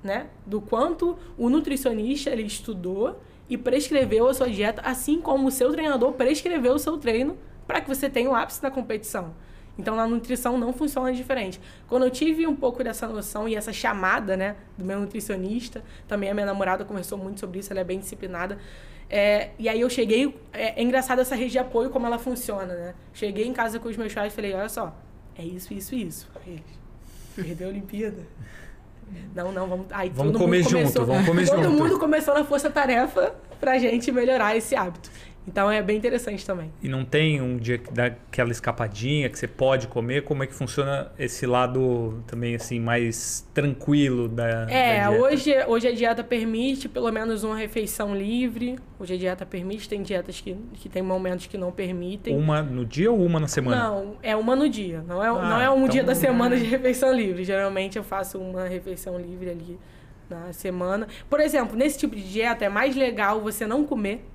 né? Do quanto o nutricionista ele estudou e prescreveu a sua dieta, assim como o seu treinador prescreveu o seu treino para que você tenha o ápice da competição. Então, na nutrição não funciona diferente. Quando eu tive um pouco dessa noção e essa chamada, né, do meu nutricionista, também a minha namorada conversou muito sobre isso, ela é bem disciplinada. É, e aí eu cheguei, é, é, engraçado essa rede de apoio, como ela funciona, né? Cheguei em casa com os meus pais e falei, olha só, é isso, isso, isso. Eles, perdeu a Olimpíada? Não, não, vamos. Aí vamos comer junto, começou, vamos comer <laughs> todo junto. Todo mundo começou na força-tarefa pra gente melhorar esse hábito. Então é bem interessante também. E não tem um dia que dá aquela escapadinha que você pode comer? Como é que funciona esse lado também assim mais tranquilo da É, da hoje, hoje a dieta permite pelo menos uma refeição livre. Hoje a dieta permite, tem dietas que, que tem momentos que não permitem. Uma no dia ou uma na semana? Não, é uma no dia. Não é, ah, não é um então... dia da semana de refeição livre. Geralmente eu faço uma refeição livre ali na semana. Por exemplo, nesse tipo de dieta é mais legal você não comer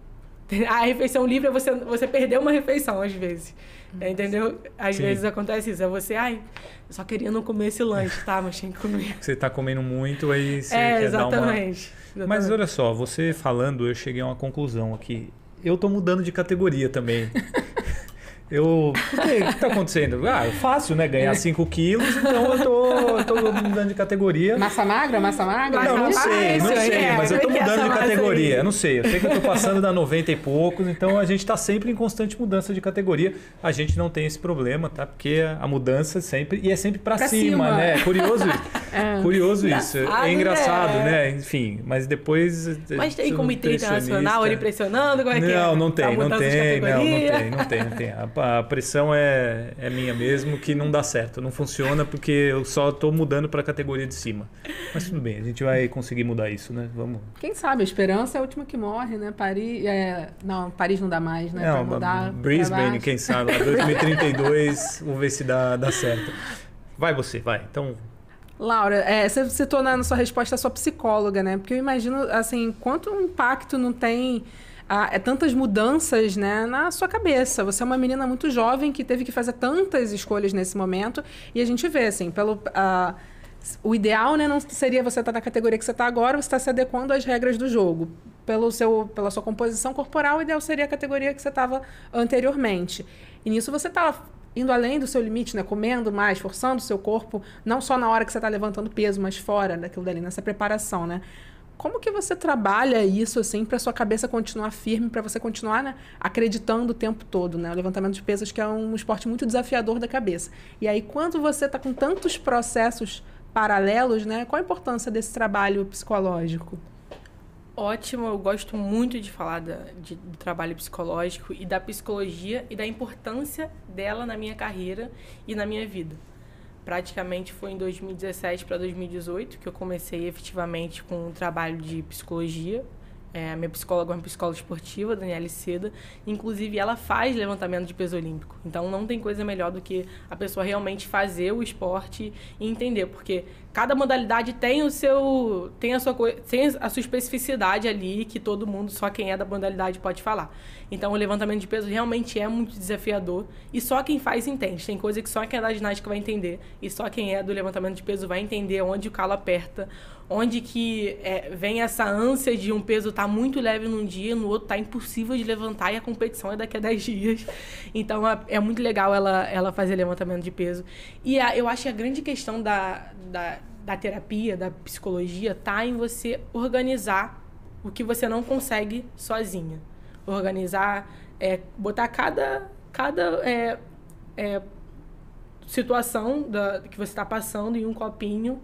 <laughs> a refeição livre é você, você perder uma refeição, às vezes. Entendeu? Às Sim. vezes acontece isso. É você, ai, eu só queria não comer esse lanche, tá? Mas tinha que comer. Você tá comendo muito, aí <laughs> você é, quer exatamente, dar uma... exatamente. Mas olha só, você falando, eu cheguei a uma conclusão aqui. Eu tô mudando de categoria também. <laughs> Eu. O que, está acontecendo? Ah, é fácil, né? Ganhar 5 quilos, então eu tô, eu tô mudando de categoria. Massa magra, massa magra? Não, não sei, não sei, é, mas eu tô mudando de categoria. Eu não sei, eu sei que eu tô passando da 90 e poucos, então a gente está sempre em constante mudança de categoria. A gente não tem esse problema, tá? Porque a mudança sempre. E é sempre para cima, cima, né? É curioso isso. <laughs> É. Curioso isso. É engraçado, né? né? Enfim, mas depois. Mas tem comitê internacional ele pressionando? Como é não, que é? Não tem, não tem, não, não tem, não tem, não tem. <laughs> A a pressão é, é minha mesmo, que não dá certo, não funciona porque eu só estou mudando para a categoria de cima. Mas tudo bem, a gente vai conseguir mudar isso, né? Vamos. Quem sabe, a esperança é a última que morre, né? Paris, é... não, Paris não dá mais, né? Não, mudar Brisbane, quem sabe, 2032, <laughs> vamos ver se dá, dá certo. Vai você, vai. Então, Laura, é, você citou na sua resposta a sua psicóloga, né? Porque eu imagino, assim, quanto impacto não tem ah, é tantas mudanças né, na sua cabeça. Você é uma menina muito jovem que teve que fazer tantas escolhas nesse momento. E a gente vê, assim, pelo. O ideal né, não seria você estar na categoria que você está agora, você está se adequando às regras do jogo. Pelo seu, pela sua composição corporal, o ideal seria a categoria que você estava anteriormente. E nisso você está indo além do seu limite, né? Comendo mais, forçando o seu corpo, não só na hora que você está levantando peso, mas fora daquilo dali, nessa preparação, né? Como que você trabalha isso assim para sua cabeça continuar firme, para você continuar né, acreditando o tempo todo, né? O levantamento de pesos que é um esporte muito desafiador da cabeça. E aí quando você está com tantos processos paralelos, né? Qual a importância desse trabalho psicológico? Ótimo, eu gosto muito de falar da, de, do trabalho psicológico e da psicologia e da importância dela na minha carreira e na minha vida praticamente foi em 2017 para 2018 que eu comecei efetivamente com um trabalho de psicologia. É, minha psicóloga é uma psicóloga esportiva, Daniela Seda. Inclusive, ela faz levantamento de peso olímpico. Então, não tem coisa melhor do que a pessoa realmente fazer o esporte e entender. Porque cada modalidade tem o seu tem a sua tem a sua especificidade ali que todo mundo só quem é da modalidade pode falar então o levantamento de peso realmente é muito desafiador e só quem faz entende tem coisa que só quem é da ginástica vai entender e só quem é do levantamento de peso vai entender onde o calo aperta onde que é, vem essa ânsia de um peso estar tá muito leve num dia no outro tá impossível de levantar e a competição é daqui a <laughs> 10 dias então é, é muito legal ela ela fazer levantamento de peso e a, eu acho que a grande questão da, da da terapia, da psicologia, tá em você organizar o que você não consegue sozinha. Organizar, é, botar cada, cada é, é, situação da, que você está passando em um copinho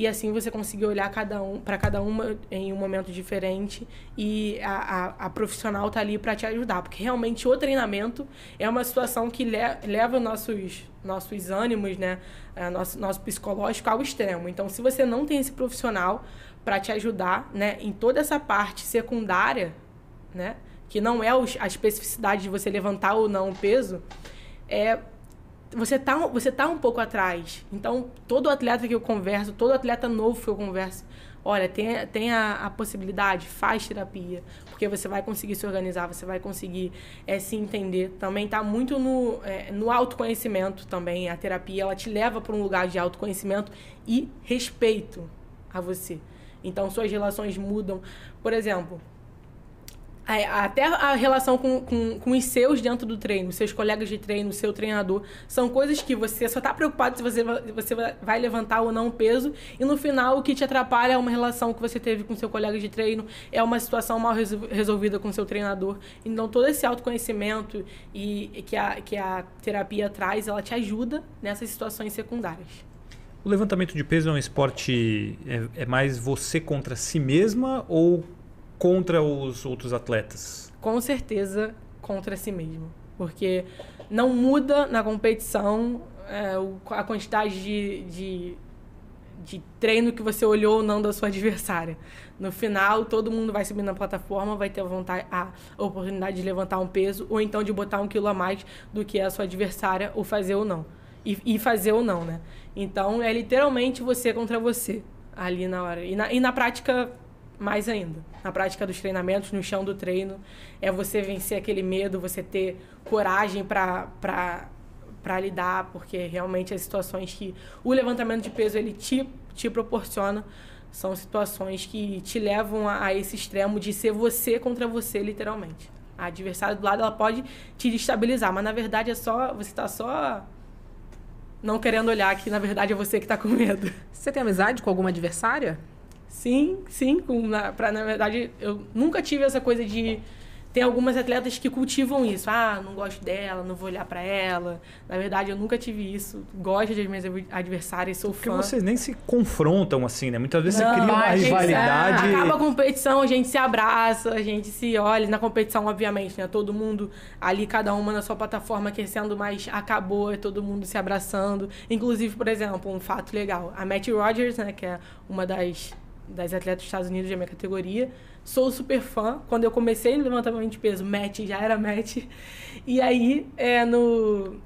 e assim você conseguir olhar cada um para cada uma em um momento diferente. E a, a, a profissional tá ali para te ajudar. Porque realmente o treinamento é uma situação que le, leva nossos nossos ânimos né? É, nosso nosso psicológico ao extremo. Então se você não tem esse profissional para te ajudar né em toda essa parte secundária né que não é a especificidade de você levantar ou não o peso é você tá, você tá um pouco atrás. Então, todo atleta que eu converso, todo atleta novo que eu converso, olha, tem, tem a, a possibilidade, faz terapia, porque você vai conseguir se organizar, você vai conseguir é, se entender. Também está muito no, é, no autoconhecimento também. A terapia, ela te leva para um lugar de autoconhecimento e respeito a você. Então, suas relações mudam. Por exemplo, até a relação com, com, com os seus dentro do treino, seus colegas de treino, seu treinador, são coisas que você só está preocupado se você, você vai levantar ou não o peso, e no final o que te atrapalha é uma relação que você teve com seu colega de treino, é uma situação mal resolvida com seu treinador. Então todo esse autoconhecimento e que a, que a terapia traz, ela te ajuda nessas situações secundárias. O levantamento de peso é um esporte é, é mais você contra si mesma ou contra os outros atletas? Com certeza contra si mesmo. Porque não muda na competição é, a quantidade de, de, de, treino que você olhou ou não da sua adversária. No final, todo mundo vai subir na plataforma, vai ter a, vontade, a oportunidade de levantar um peso ou então de botar um quilo a mais do que a sua adversária, ou fazer ou não. E, e fazer ou não, né? Então, é literalmente você contra você ali na hora. E na, e na prática, mais ainda. Na prática dos treinamentos, no chão do treino, é você vencer aquele medo, você ter coragem para lidar, porque realmente as situações que o levantamento de peso ele te, te proporciona são situações que te levam a, a esse extremo de ser você contra você, literalmente. A adversária do lado ela pode te destabilizar, mas na verdade é só você está só não querendo olhar que na verdade é você que está com medo. Você tem amizade com alguma adversária? Sim, sim. Com, na, pra, na verdade, eu nunca tive essa coisa de. Tem algumas atletas que cultivam isso. Ah, não gosto dela, não vou olhar para ela. Na verdade, eu nunca tive isso. Gosto das minhas adversárias, sou Porque fã. Porque vocês nem se confrontam assim, né? Muitas vezes não, você cria uma rivalidade. É, acaba a competição, a gente se abraça, a gente se olha. Na competição, obviamente, né? Todo mundo ali, cada uma na sua plataforma aquecendo, mas acabou, é todo mundo se abraçando. Inclusive, por exemplo, um fato legal. A Matt Rogers, né? Que é uma das das atletas dos Estados Unidos da minha categoria. Sou super fã. Quando eu comecei no levantamento de peso, match já era match. E aí, é, no,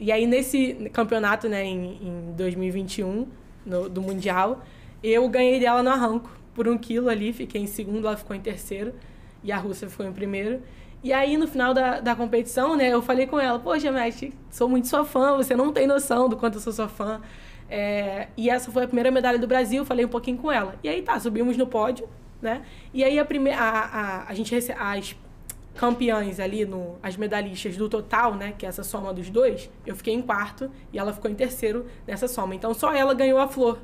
e aí nesse campeonato, né, em, em 2021, no, do Mundial, eu ganhei dela no arranco por um quilo ali. Fiquei em segundo, ela ficou em terceiro. E a Rússia ficou em primeiro. E aí, no final da, da competição, né, eu falei com ela, poxa, Matt, sou muito sua fã, você não tem noção do quanto eu sou sua fã. É, e essa foi a primeira medalha do Brasil, falei um pouquinho com ela. E aí tá, subimos no pódio, né? E aí a primeira a, a, a gente as campeãs ali no as medalhistas do total, né, que é essa soma dos dois, eu fiquei em quarto e ela ficou em terceiro nessa soma. Então só ela ganhou a flor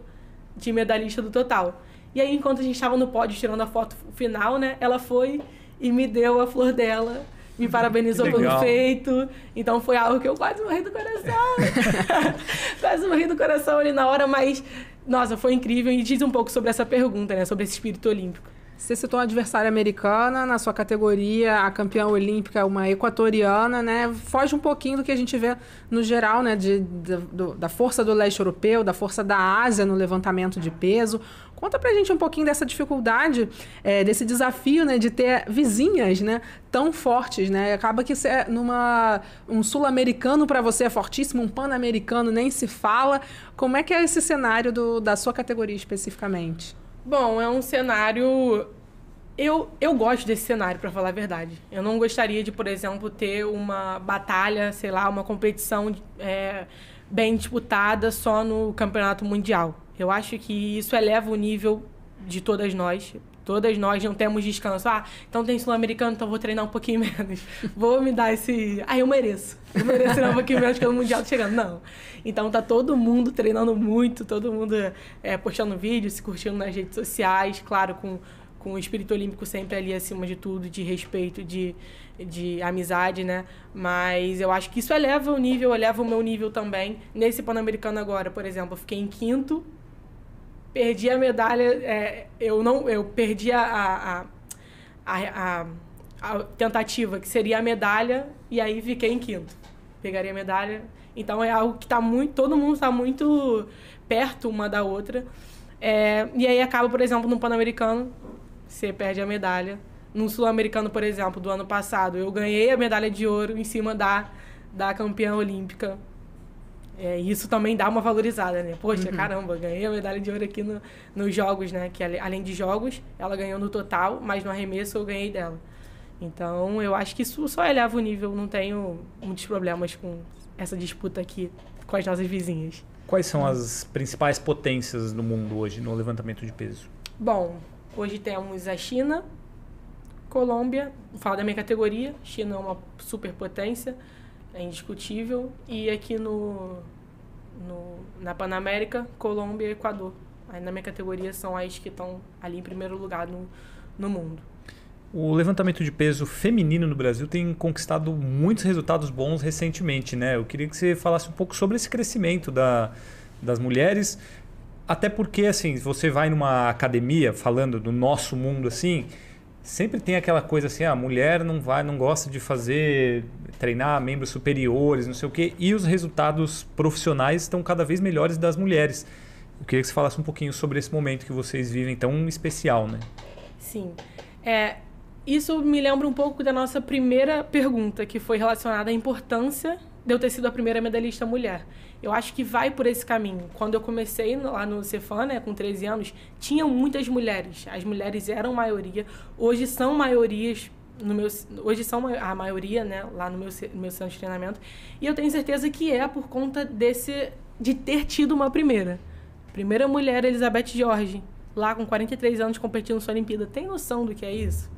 de medalhista do total. E aí enquanto a gente estava no pódio tirando a foto final, né, ela foi e me deu a flor dela me parabenizou pelo feito. Então foi algo que eu quase morri do coração. <laughs> quase morri do coração ali na hora, mas nossa, foi incrível. E diz um pouco sobre essa pergunta, né? Sobre esse espírito olímpico. Você citou uma adversária americana, na sua categoria, a campeã olímpica, uma equatoriana, né? Foge um pouquinho do que a gente vê no geral, né? De, de do, da força do leste europeu, da força da Ásia no levantamento de peso. Conta pra gente um pouquinho dessa dificuldade, é, desse desafio, né, de ter vizinhas, né, tão fortes, né? Acaba que ser numa um sul-americano para você é fortíssimo, um pan-americano nem se fala. Como é que é esse cenário do, da sua categoria especificamente? Bom, é um cenário eu, eu gosto desse cenário, para falar a verdade. Eu não gostaria de, por exemplo, ter uma batalha, sei lá, uma competição é, bem disputada só no campeonato mundial. Eu acho que isso eleva o nível de todas nós. Todas nós não temos descanso. Ah, então tem sul-americano, então vou treinar um pouquinho <laughs> menos. Vou me dar esse. Ah, eu mereço. Eu mereço treinar um pouquinho menos, porque o Mundial tá chegando. Não. Então tá todo mundo treinando muito, todo mundo é, postando vídeo, se curtindo nas redes sociais, claro, com, com o espírito olímpico sempre ali acima de tudo, de respeito, de, de amizade, né? Mas eu acho que isso eleva o nível, eleva o meu nível também. Nesse Pan-Americano agora, por exemplo, eu fiquei em quinto perdi a medalha, é, eu não, eu perdi a, a, a, a, tentativa, que seria a medalha, e aí fiquei em quinto. Pegaria a medalha. Então é algo que está muito, todo mundo está muito perto uma da outra. É, e aí acaba, por exemplo, no Pan-Americano, você perde a medalha. No Sul-Americano, por exemplo, do ano passado, eu ganhei a medalha de ouro em cima da, da campeã olímpica É, isso também dá uma valorizada, né? Poxa, uhum. caramba, ganhei a medalha de ouro aqui no, nos jogos, né? Que além de jogos, ela ganhou no total, mas no arremesso eu ganhei dela. Então, eu acho que isso só eleva o nível. Não tenho muitos problemas com essa disputa aqui com as nossas vizinhas. Quais são as principais potências do mundo hoje no levantamento de peso? Bom, hoje temos a China, Colômbia, vou falar da minha categoria. China é uma superpotência, é indiscutível. E aqui no, no, na Panamérica, Colômbia e Equador. Aí na minha categoria são as que estão ali em primeiro lugar no, no mundo. O levantamento de peso feminino no Brasil tem conquistado muitos resultados bons recentemente, né? Eu queria que você falasse um pouco sobre esse crescimento da, das mulheres, até porque, assim, você vai numa academia, falando do nosso mundo, assim, sempre tem aquela coisa assim, a mulher não vai, não gosta de fazer, treinar membros superiores, não sei o quê, e os resultados profissionais estão cada vez melhores das mulheres. Eu queria que você falasse um pouquinho sobre esse momento que vocês vivem tão especial, né? Sim. É, isso me lembra um pouco da nossa primeira pergunta, que foi relacionada à importância de eu ter sido a primeira medalhista mulher. Eu acho que vai por esse caminho. Quando eu comecei lá no Cefan, né, com 13 anos, tinham muitas mulheres. As mulheres eram maioria. Hoje são maiorias no meu, hoje são a maioria, né, lá no meu, no meu centro de treinamento. E eu tenho certeza que é por conta desse de ter tido uma primeira. Primeira mulher, Elizabeth Jorge, lá com 43 anos competindo na Olimpíada. Tem noção do que é isso?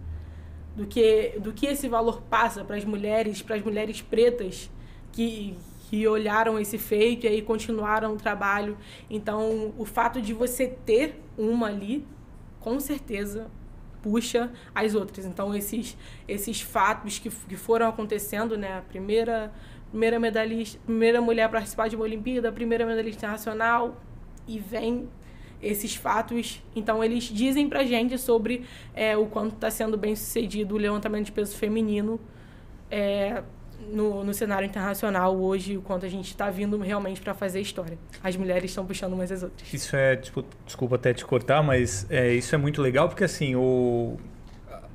do que, do que esse valor passa para as mulheres, para as mulheres pretas que, que olharam esse feito e aí continuaram o trabalho. Então, o fato de você ter uma ali, com certeza puxa as outras. Então, esses, esses fatos que, que foram acontecendo, né? A primeira, primeira medalhista, primeira mulher a participar de uma Olimpíada, a primeira medalhista internacional, e vem esses fatos. Então, eles dizem pra gente sobre é, o quanto está sendo bem sucedido o levantamento de peso feminino é, no, no cenário internacional hoje, o quanto a gente está vindo realmente para fazer história. As mulheres estão puxando umas às outras. Isso é, tipo, desculpa até te cortar, mas é, isso é muito legal porque, assim, o,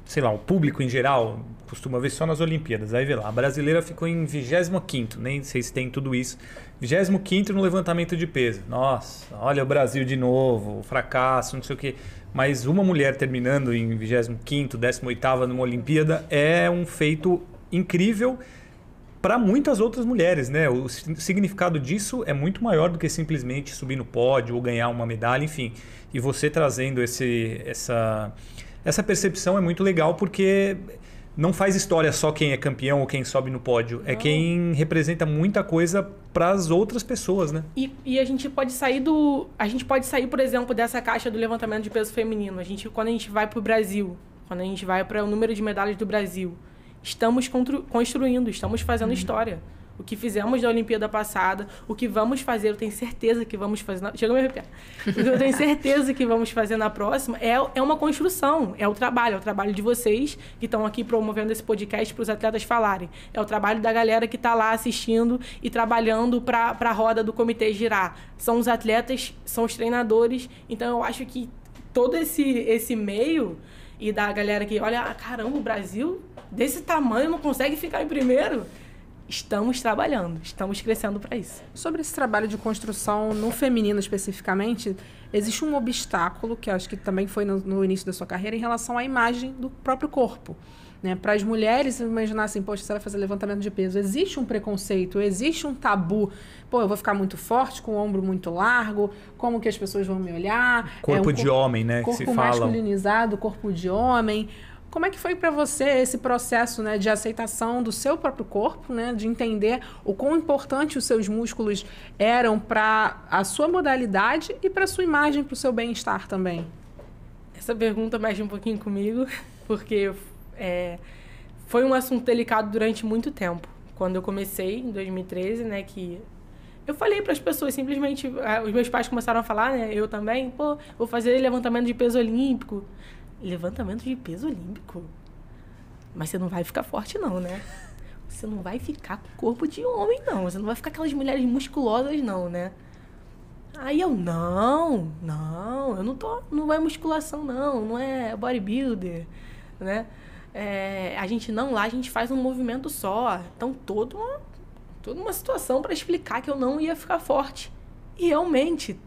sei lá, o público em geral costuma ver só nas Olimpíadas. Aí vê lá, a brasileira ficou em 25, nem sei se tem tudo isso. 25 no levantamento de peso. Nossa, olha o Brasil de novo, fracasso, não sei o quê. Mas uma mulher terminando em 25, 18 numa Olimpíada é um feito incrível para muitas outras mulheres, né? O significado disso é muito maior do que simplesmente subir no pódio ou ganhar uma medalha, enfim. E você trazendo esse, essa, essa percepção é muito legal porque não faz história só quem é campeão ou quem sobe no pódio. É não. É quem representa muita coisa para as outras pessoas, né? E, e, a gente pode sair do. A gente pode sair, por exemplo, dessa caixa do levantamento de peso feminino. A gente, quando a gente vai para o Brasil, quando a gente vai para o número de medalhas do Brasil, estamos construindo, estamos fazendo uhum. história o que fizemos na Olimpíada passada, o que vamos fazer, eu tenho certeza que vamos fazer. Na... Chega a me arrepiar. O <laughs> que eu tenho certeza que vamos fazer na próxima é, é uma construção, é o trabalho, é o trabalho de vocês que estão aqui promovendo esse podcast para os atletas falarem. É o trabalho da galera que está lá assistindo e trabalhando para a roda do comitê girar. São os atletas, são os treinadores. Então eu acho que todo esse, esse meio e da galera que olha, ah, caramba, o Brasil desse tamanho não consegue ficar em primeiro estamos trabalhando, estamos crescendo para isso. Sobre esse trabalho de construção no feminino especificamente, existe um obstáculo que acho que também foi no, no início da sua carreira em relação à imagem do próprio corpo. Né? Para as mulheres, imaginar assim, poxa, você vai fazer levantamento de peso, existe um preconceito, existe um tabu. Pô, eu vou ficar muito forte, com o ombro muito largo, como que as pessoas vão me olhar? Corpo é um de homem, né? Corpo que se masculinizado, corpo de homem. Como é que foi para você esse processo né, de aceitação do seu próprio corpo, né, de entender o quão importante os seus músculos eram para a sua modalidade e para a sua imagem, para o seu bem-estar também? Essa pergunta mexe um pouquinho comigo, porque é, foi um assunto delicado durante muito tempo. Quando eu comecei, em 2013, né, que eu falei para as pessoas, simplesmente, é, os meus pais começaram a falar, né, eu também, pô, vou fazer levantamento de peso olímpico levantamento de peso olímpico. Mas você não vai ficar forte, não, né? Você não vai ficar com corpo de homem, não. Você não vai ficar aquelas mulheres musculosas, não, né? Aí eu, não, não, eu não tô. Não é musculação, não, não é bodybuilder, né? É, a gente não, lá a gente faz um movimento só. Então todo toda uma situação para explicar que eu não ia ficar forte. E realmente,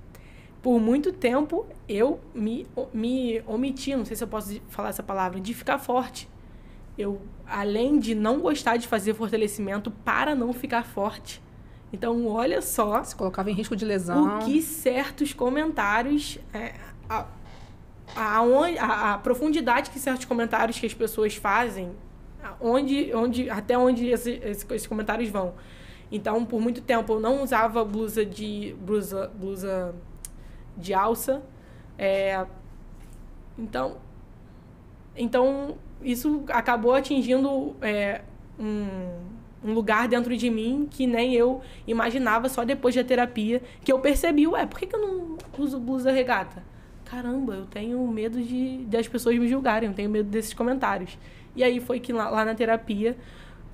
por muito tempo, eu me, me omiti, não sei se eu posso falar essa palavra, de ficar forte. Eu, além de não gostar de fazer fortalecimento para não ficar forte. Então, olha só. Se colocava em risco de lesão. O que certos comentários. É, a, a, a, a, profundidade que certos comentários que as pessoas fazem, onde, onde, até onde esse, esse, esses comentários vão. Então, por muito tempo, eu não usava blusa de blusa, blusa de alça. É, então, então, isso acabou atingindo é, um, um lugar dentro de mim que nem eu imaginava só depois da terapia, que eu percebi, ué, por que, que eu não uso blusa regata? Caramba, eu tenho medo de, de as pessoas me julgarem, eu tenho medo desses comentários. E aí foi que lá, lá na terapia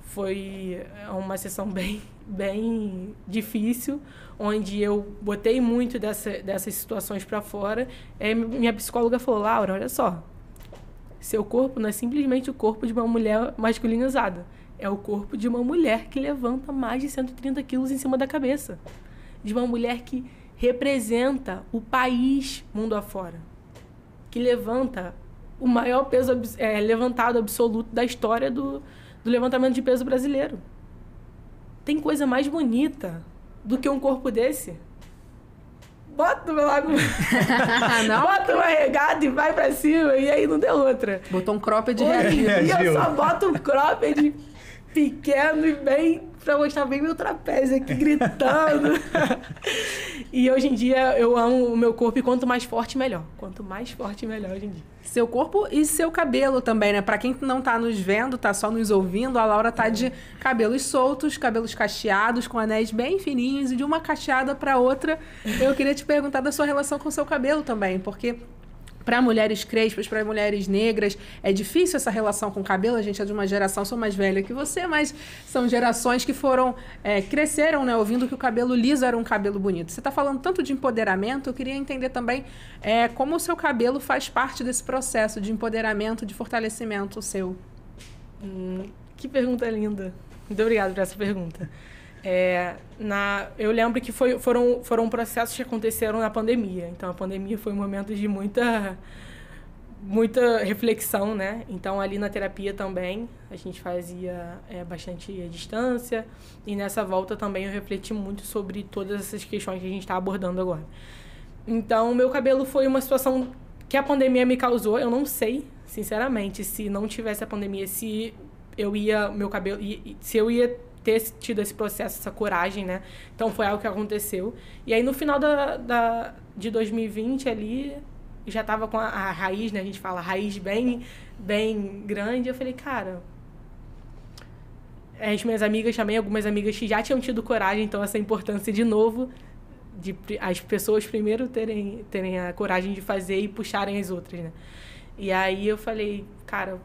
foi uma sessão <laughs> bem, bem difícil, onde eu botei muito dessa, dessas situações para fora. E minha psicóloga falou: Laura, olha só, seu corpo não é simplesmente o corpo de uma mulher masculinizada. É o corpo de uma mulher que levanta mais de 130 quilos em cima da cabeça. De uma mulher que representa o país mundo afora. Que levanta o maior peso é, levantado absoluto da história do, do levantamento de peso brasileiro. Tem coisa mais bonita do que um corpo desse? Bota logo. <laughs> não? Bota uma regada e vai pra cima. E aí não deu outra. Botou um cropped Hoje em eu só boto um cropped pequeno e bem pra mostrar bem meu trapézio aqui gritando. <laughs> e hoje em dia eu amo o meu corpo e quanto mais forte, melhor. Quanto mais forte, melhor hoje em dia. Seu corpo e seu cabelo também, né? Pra quem não tá nos vendo, tá só nos ouvindo, a Laura tá de cabelos soltos, cabelos cacheados, com anéis bem fininhos, e de uma cacheada para outra. Eu queria te perguntar da sua relação com o seu cabelo também, porque para mulheres crespas, para mulheres negras, é difícil essa relação com o cabelo. A gente é de uma geração, sou mais velha que você, mas são gerações que foram, é, cresceram, né, ouvindo que o cabelo liso era um cabelo bonito. Você está falando tanto de empoderamento, eu queria entender também é, como o seu cabelo faz parte desse processo de empoderamento, de fortalecimento seu. Hum, que pergunta linda. Muito obrigada por essa pergunta. É, na, eu lembro que foi, foram, foram processos que aconteceram na pandemia. Então, a pandemia foi um momento de muita, muita reflexão, né? Então, ali na terapia também, a gente fazia é, bastante a distância. E nessa volta também eu refleti muito sobre todas essas questões que a gente está abordando agora. Então, meu cabelo foi uma situação que a pandemia me causou. Eu não sei, sinceramente, se não tivesse a pandemia, se eu ia, meu cabelo, se eu ia ter tido esse processo, essa coragem, né? Então foi algo que aconteceu. E aí no final da, da de 2020 ali, já tava com a, a raiz, né? A gente fala raiz bem, bem grande. Eu falei, cara, as minhas amigas também, algumas amigas que já tinham tido coragem, então essa importância de novo de as pessoas primeiro terem, terem a coragem de fazer e puxarem as outras, né? E aí eu falei, cara,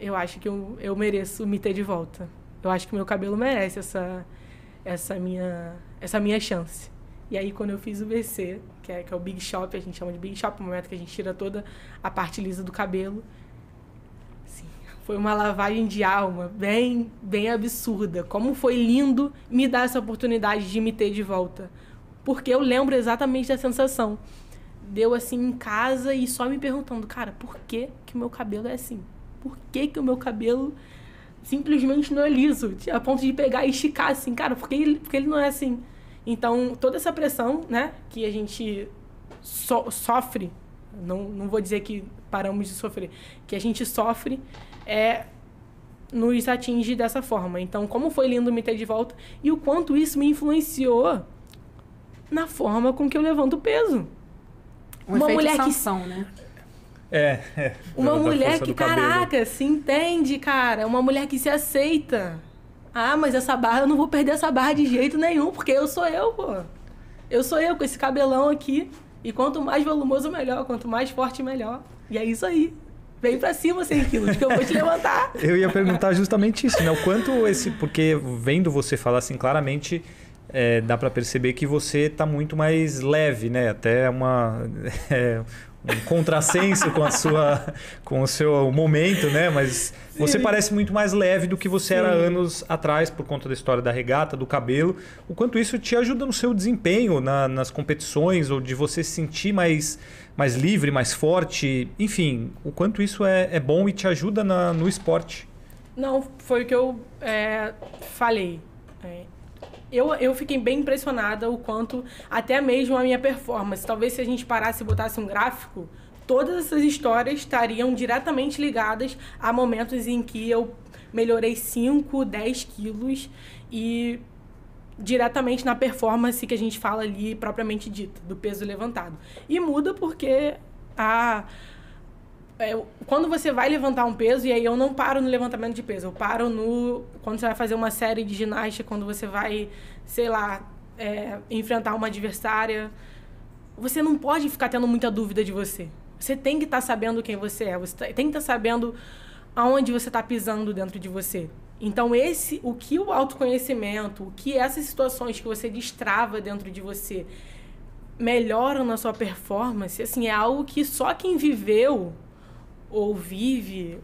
eu acho que eu, eu mereço me ter de volta eu acho que meu cabelo merece essa, essa, minha, essa minha chance. E aí, quando eu fiz o BC, que é, que é o Big Shop, a gente chama de Big Shop, o momento que a gente tira toda a parte lisa do cabelo, assim, foi uma lavagem de alma bem, bem absurda. Como foi lindo me dar essa oportunidade de me ter de volta. Porque eu lembro exatamente da sensação. Deu assim em casa e só me perguntando, cara, por que que o meu cabelo é assim? Por que que o meu cabelo simplesmente não é liso, a ponto de pegar e esticar assim, cara, porque ele, porque ele não é assim. Então, toda essa pressão, né, que a gente so, sofre, não, não vou dizer que paramos de sofrer, que a gente sofre, é nos atinge dessa forma. Então, como foi lindo me ter de volta e o quanto isso me influenciou na forma com que eu levanto peso. Um uma mulher sanção, que né? É, é. Uma mulher que, caraca, se entende, cara. Uma mulher que se aceita. Ah, mas essa barra, eu não vou perder essa barra de jeito nenhum, porque eu sou eu, pô. Eu sou eu com esse cabelão aqui. E quanto mais volumoso, melhor. Quanto mais forte, melhor. E é isso aí. Vem pra cima 100 quilos, que eu vou te levantar. <laughs> eu ia perguntar justamente isso, né? O quanto esse. Porque vendo você falar assim claramente. É, dá para perceber que você está muito mais leve, né? Até uma, <laughs> é, um contrassenso com a sua com o seu momento, né? Mas Sim. você parece muito mais leve do que você Sim. era anos atrás por conta da história da regata, do cabelo. O quanto isso te ajuda no seu desempenho na, nas competições ou de você se sentir mais mais livre, mais forte, enfim, o quanto isso é, é bom e te ajuda na, no esporte. Não, foi o que eu é, falei. É, eu, eu fiquei bem impressionada o quanto, até mesmo a minha performance. Talvez se a gente parasse e botasse um gráfico, todas essas histórias estariam diretamente ligadas a momentos em que eu melhorei 5, 10 quilos e diretamente na performance que a gente fala ali propriamente dita, do peso levantado. E muda porque a é, quando você vai levantar um peso, e aí eu não paro no levantamento de peso, eu paro no. Quando você vai fazer uma série de ginástica, quando você vai, sei lá, é, enfrentar uma adversária, você não pode ficar tendo muita dúvida de você. Você tem que estar tá sabendo quem você é, você tem que estar tá sabendo aonde você está pisando dentro de você. Então, esse, o que o autoconhecimento, o que essas situações que você destrava dentro de você melhoram na sua performance, assim, é algo que só quem viveu ou vive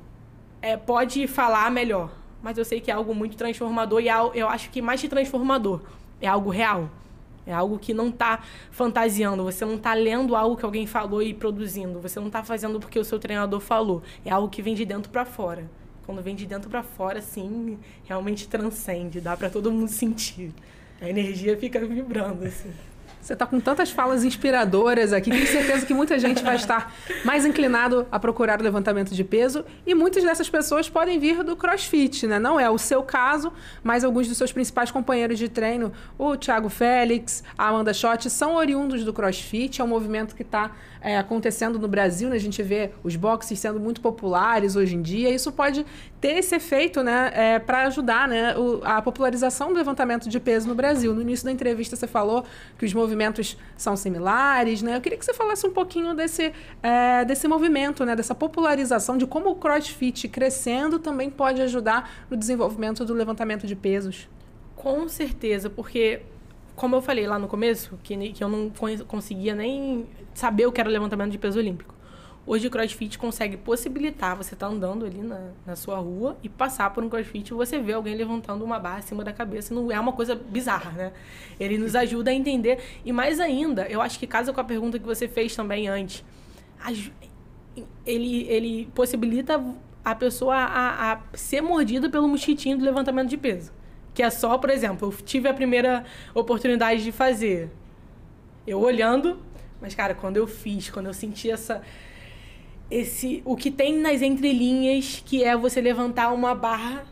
é, pode falar melhor. Mas eu sei que é algo muito transformador e é eu acho que mais transformador é algo real. É algo que não está fantasiando. Você não está lendo algo que alguém falou e produzindo. Você não está fazendo porque o seu treinador falou. É algo que vem de dentro para fora. Quando vem de dentro para fora, assim, realmente transcende. Dá para todo mundo sentir. A energia fica vibrando, assim. Você está com tantas falas inspiradoras aqui, tenho certeza que muita gente vai estar mais inclinado a procurar o levantamento de peso e muitas dessas pessoas podem vir do CrossFit, né? Não é o seu caso, mas alguns dos seus principais companheiros de treino, o Thiago Félix, a Amanda Schott, são oriundos do CrossFit, é um movimento que está é, acontecendo no Brasil, né? A gente vê os boxes sendo muito populares hoje em dia, isso pode ter esse efeito, né, é, para ajudar, né, o, a popularização do levantamento de peso no Brasil. No início da entrevista você falou que os movimentos são similares, né? Eu queria que você falasse um pouquinho desse, é, desse movimento, né, dessa popularização, de como o CrossFit crescendo também pode ajudar no desenvolvimento do levantamento de pesos. Com certeza, porque como eu falei lá no começo, que, que eu não conseguia nem saber o que era levantamento de peso olímpico. Hoje o CrossFit consegue possibilitar você estar tá andando ali na, na sua rua e passar por um CrossFit e você vê alguém levantando uma barra acima da cabeça. Não é uma coisa bizarra, né? Ele nos ajuda a entender. E mais ainda, eu acho que casa com a pergunta que você fez também antes. Ele, ele possibilita a pessoa a, a ser mordida pelo mosquitinho do levantamento de peso. Que é só, por exemplo, eu tive a primeira oportunidade de fazer. Eu olhando, mas, cara, quando eu fiz, quando eu senti essa esse o que tem nas entrelinhas, que é você levantar uma barra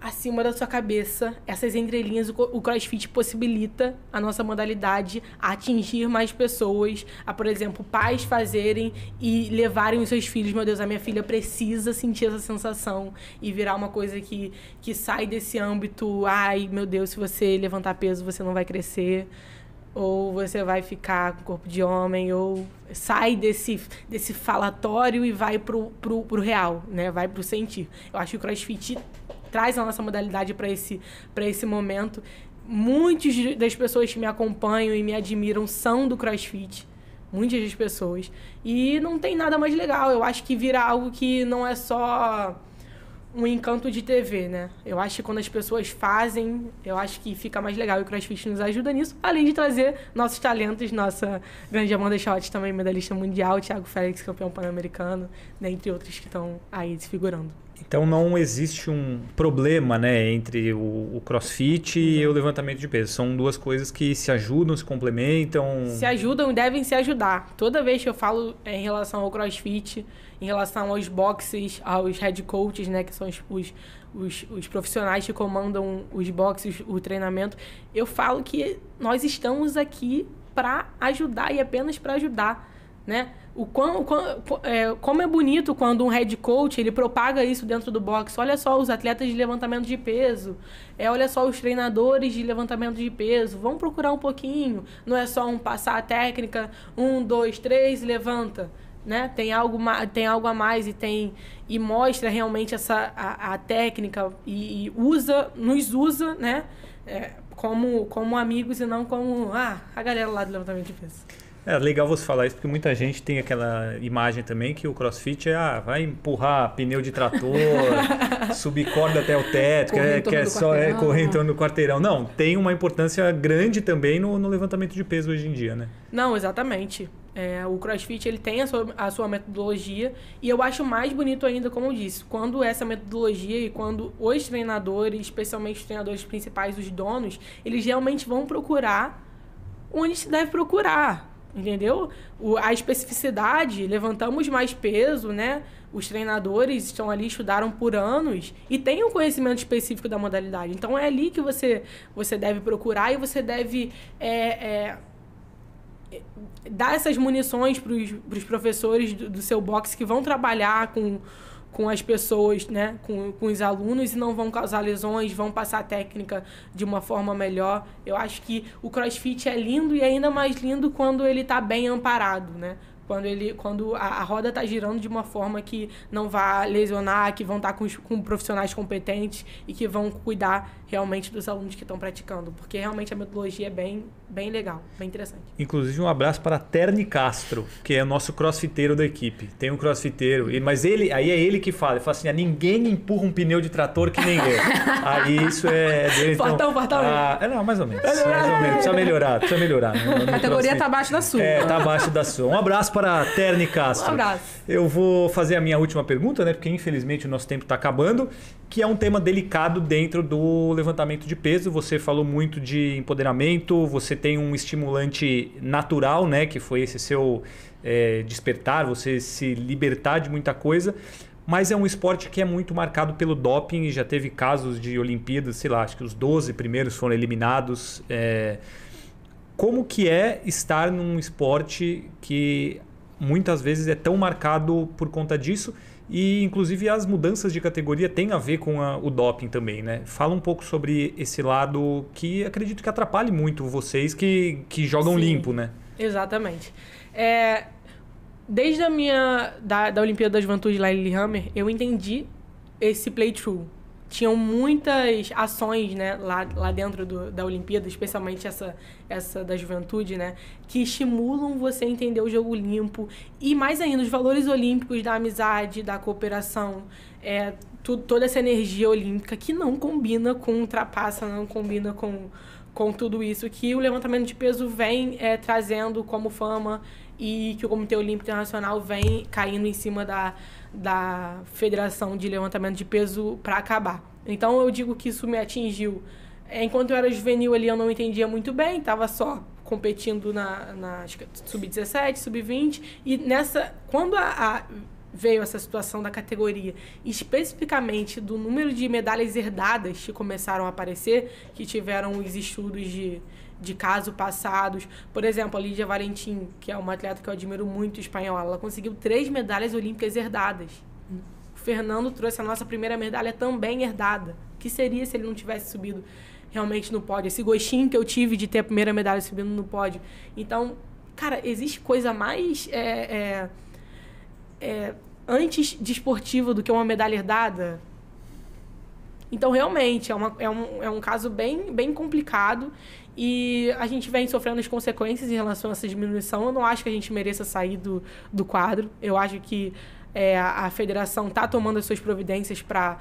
acima da sua cabeça. Essas entrelinhas, o, CrossFit possibilita a nossa modalidade a atingir mais pessoas, a, por exemplo, pais fazerem e levarem os seus filhos. Meu Deus, a minha filha precisa sentir essa sensação e virar uma coisa que, que sai desse âmbito. Ai, meu Deus, se você levantar peso, você não vai crescer ou você vai ficar com corpo de homem, ou sai desse, desse falatório e vai pro, pro, pro real, né? Vai pro sentir. Eu acho que o CrossFit traz a nossa modalidade para esse, esse momento. Muitas das pessoas que me acompanham e me admiram são do CrossFit. Muitas das pessoas. E não tem nada mais legal. Eu acho que vira algo que não é só um encanto de TV, né? Eu acho que quando as pessoas fazem, eu acho que fica mais legal e o CrossFit nos ajuda nisso, além de trazer nossos talentos, nossa grande Amanda Schott, também medalhista mundial, Thiago Félix, campeão pan-americano, né? entre outros que estão aí desfigurando. Então não existe um problema né, entre o, o crossfit e o levantamento de peso. São duas coisas que se ajudam, se complementam. Se ajudam e devem se ajudar. Toda vez que eu falo em relação ao crossfit, em relação aos boxes, aos head coaches, né, que são os, os, os, os profissionais que comandam os boxes, o treinamento, eu falo que nós estamos aqui para ajudar e apenas para ajudar, né? O quão, o quão, é, como é bonito quando um head coach ele propaga isso dentro do boxe. Olha só os atletas de levantamento de peso. É, olha só os treinadores de levantamento de peso. Vamos procurar um pouquinho. Não é só um passar a técnica, um, dois, três, levanta né? Tem algo, tem algo a mais e tem e mostra realmente essa a, a técnica e, e, usa, nos usa, né? É, como, como amigos e não como ah, a galera lá do levantamento de peso. É legal você falar isso, porque muita gente tem aquela imagem também que o crossfit é, ah, vai empurrar pneu de trator, <laughs> subir corda até o teto, que é, que é só é, correr em torno do quarteirão. Não, tem uma importância grande também no, no levantamento de peso hoje em dia, né? Não, exatamente. É, o CrossFit ele tem a sua, a sua metodologia e eu acho mais bonito ainda, como eu disse, quando essa metodologia e quando os treinadores, especialmente os treinadores principais, os donos, eles realmente vão procurar onde se deve procurar. Entendeu? O, a especificidade, levantamos mais peso, né? Os treinadores estão ali, estudaram por anos e têm um conhecimento específico da modalidade. Então é ali que você, você deve procurar e você deve é, é, dar essas munições para os professores do, do seu box que vão trabalhar com com as pessoas, né, com, com os alunos e não vão causar lesões, vão passar a técnica de uma forma melhor. Eu acho que o CrossFit é lindo e ainda mais lindo quando ele está bem amparado, né? quando ele quando a, a roda está girando de uma forma que não vá lesionar, que vão estar tá com, com profissionais competentes e que vão cuidar realmente dos alunos que estão praticando, porque realmente a metodologia é bem, bem legal, bem interessante. Inclusive um abraço para Terni Castro, que é o nosso crossfiteiro da equipe. Tem um crossfiteiro, mas ele, aí é ele que fala, ele fala assim, ah, ninguém empurra um pneu de trator que nem eu. <laughs> aí isso é dele. Então. Ah, é, não, mais ou menos. Mais ou menos. Precisa melhorar, precisa melhorar. No, no a categoria está abaixo da sua. É, está abaixo da sua. Um abraço para Terni Castro. Um abraço. Eu vou fazer a minha última pergunta, né? Porque infelizmente o nosso tempo está acabando, que é um tema delicado dentro do levantamento de peso. Você falou muito de empoderamento, você tem um estimulante natural, né? Que foi esse seu é, despertar, você se libertar de muita coisa. Mas é um esporte que é muito marcado pelo doping e já teve casos de Olimpíadas, sei lá, acho que os 12 primeiros foram eliminados. É... Como que é estar num esporte que muitas vezes é tão marcado por conta disso e inclusive as mudanças de categoria têm a ver com a, o doping também, né? Fala um pouco sobre esse lado que acredito que atrapalhe muito vocês que, que jogam Sim, limpo, né? Exatamente. É, desde a minha da, da Olimpíada da Juventude lá em Lillehammer, eu entendi esse playthrough tinham muitas ações né, lá, lá dentro do, da Olimpíada, especialmente essa, essa da juventude, né, que estimulam você a entender o jogo limpo e, mais ainda, os valores olímpicos da amizade, da cooperação, é, tu, toda essa energia olímpica que não combina com ultrapassa, não combina com, com tudo isso que o levantamento de peso vem é, trazendo como fama e que o Comitê Olímpico Internacional vem caindo em cima da da Federação de Levantamento de Peso para acabar. Então eu digo que isso me atingiu. É, enquanto eu era juvenil ali, eu não entendia muito bem, estava só competindo na, na sub-17, sub-20, e nessa, quando a, a, veio essa situação da categoria, especificamente do número de medalhas herdadas que começaram a aparecer, que tiveram os estudos de, de casos passados. Por exemplo, a Lídia Valentim, que é uma atleta que eu admiro muito espanhola, ela conseguiu três medalhas olímpicas herdadas. O Fernando trouxe a nossa primeira medalha também herdada. O que seria se ele não tivesse subido realmente no pódio? Esse gostinho que eu tive de ter a primeira medalha subindo no pódio. Então, cara, existe coisa mais é, é, é, antes desportiva do que uma medalha herdada? Então, realmente, é, uma, é, um, é um caso bem, bem complicado e a gente vem sofrendo as consequências em relação a essa diminuição. Eu não acho que a gente mereça sair do, do quadro. Eu acho que é, a, federação está tomando as suas providências para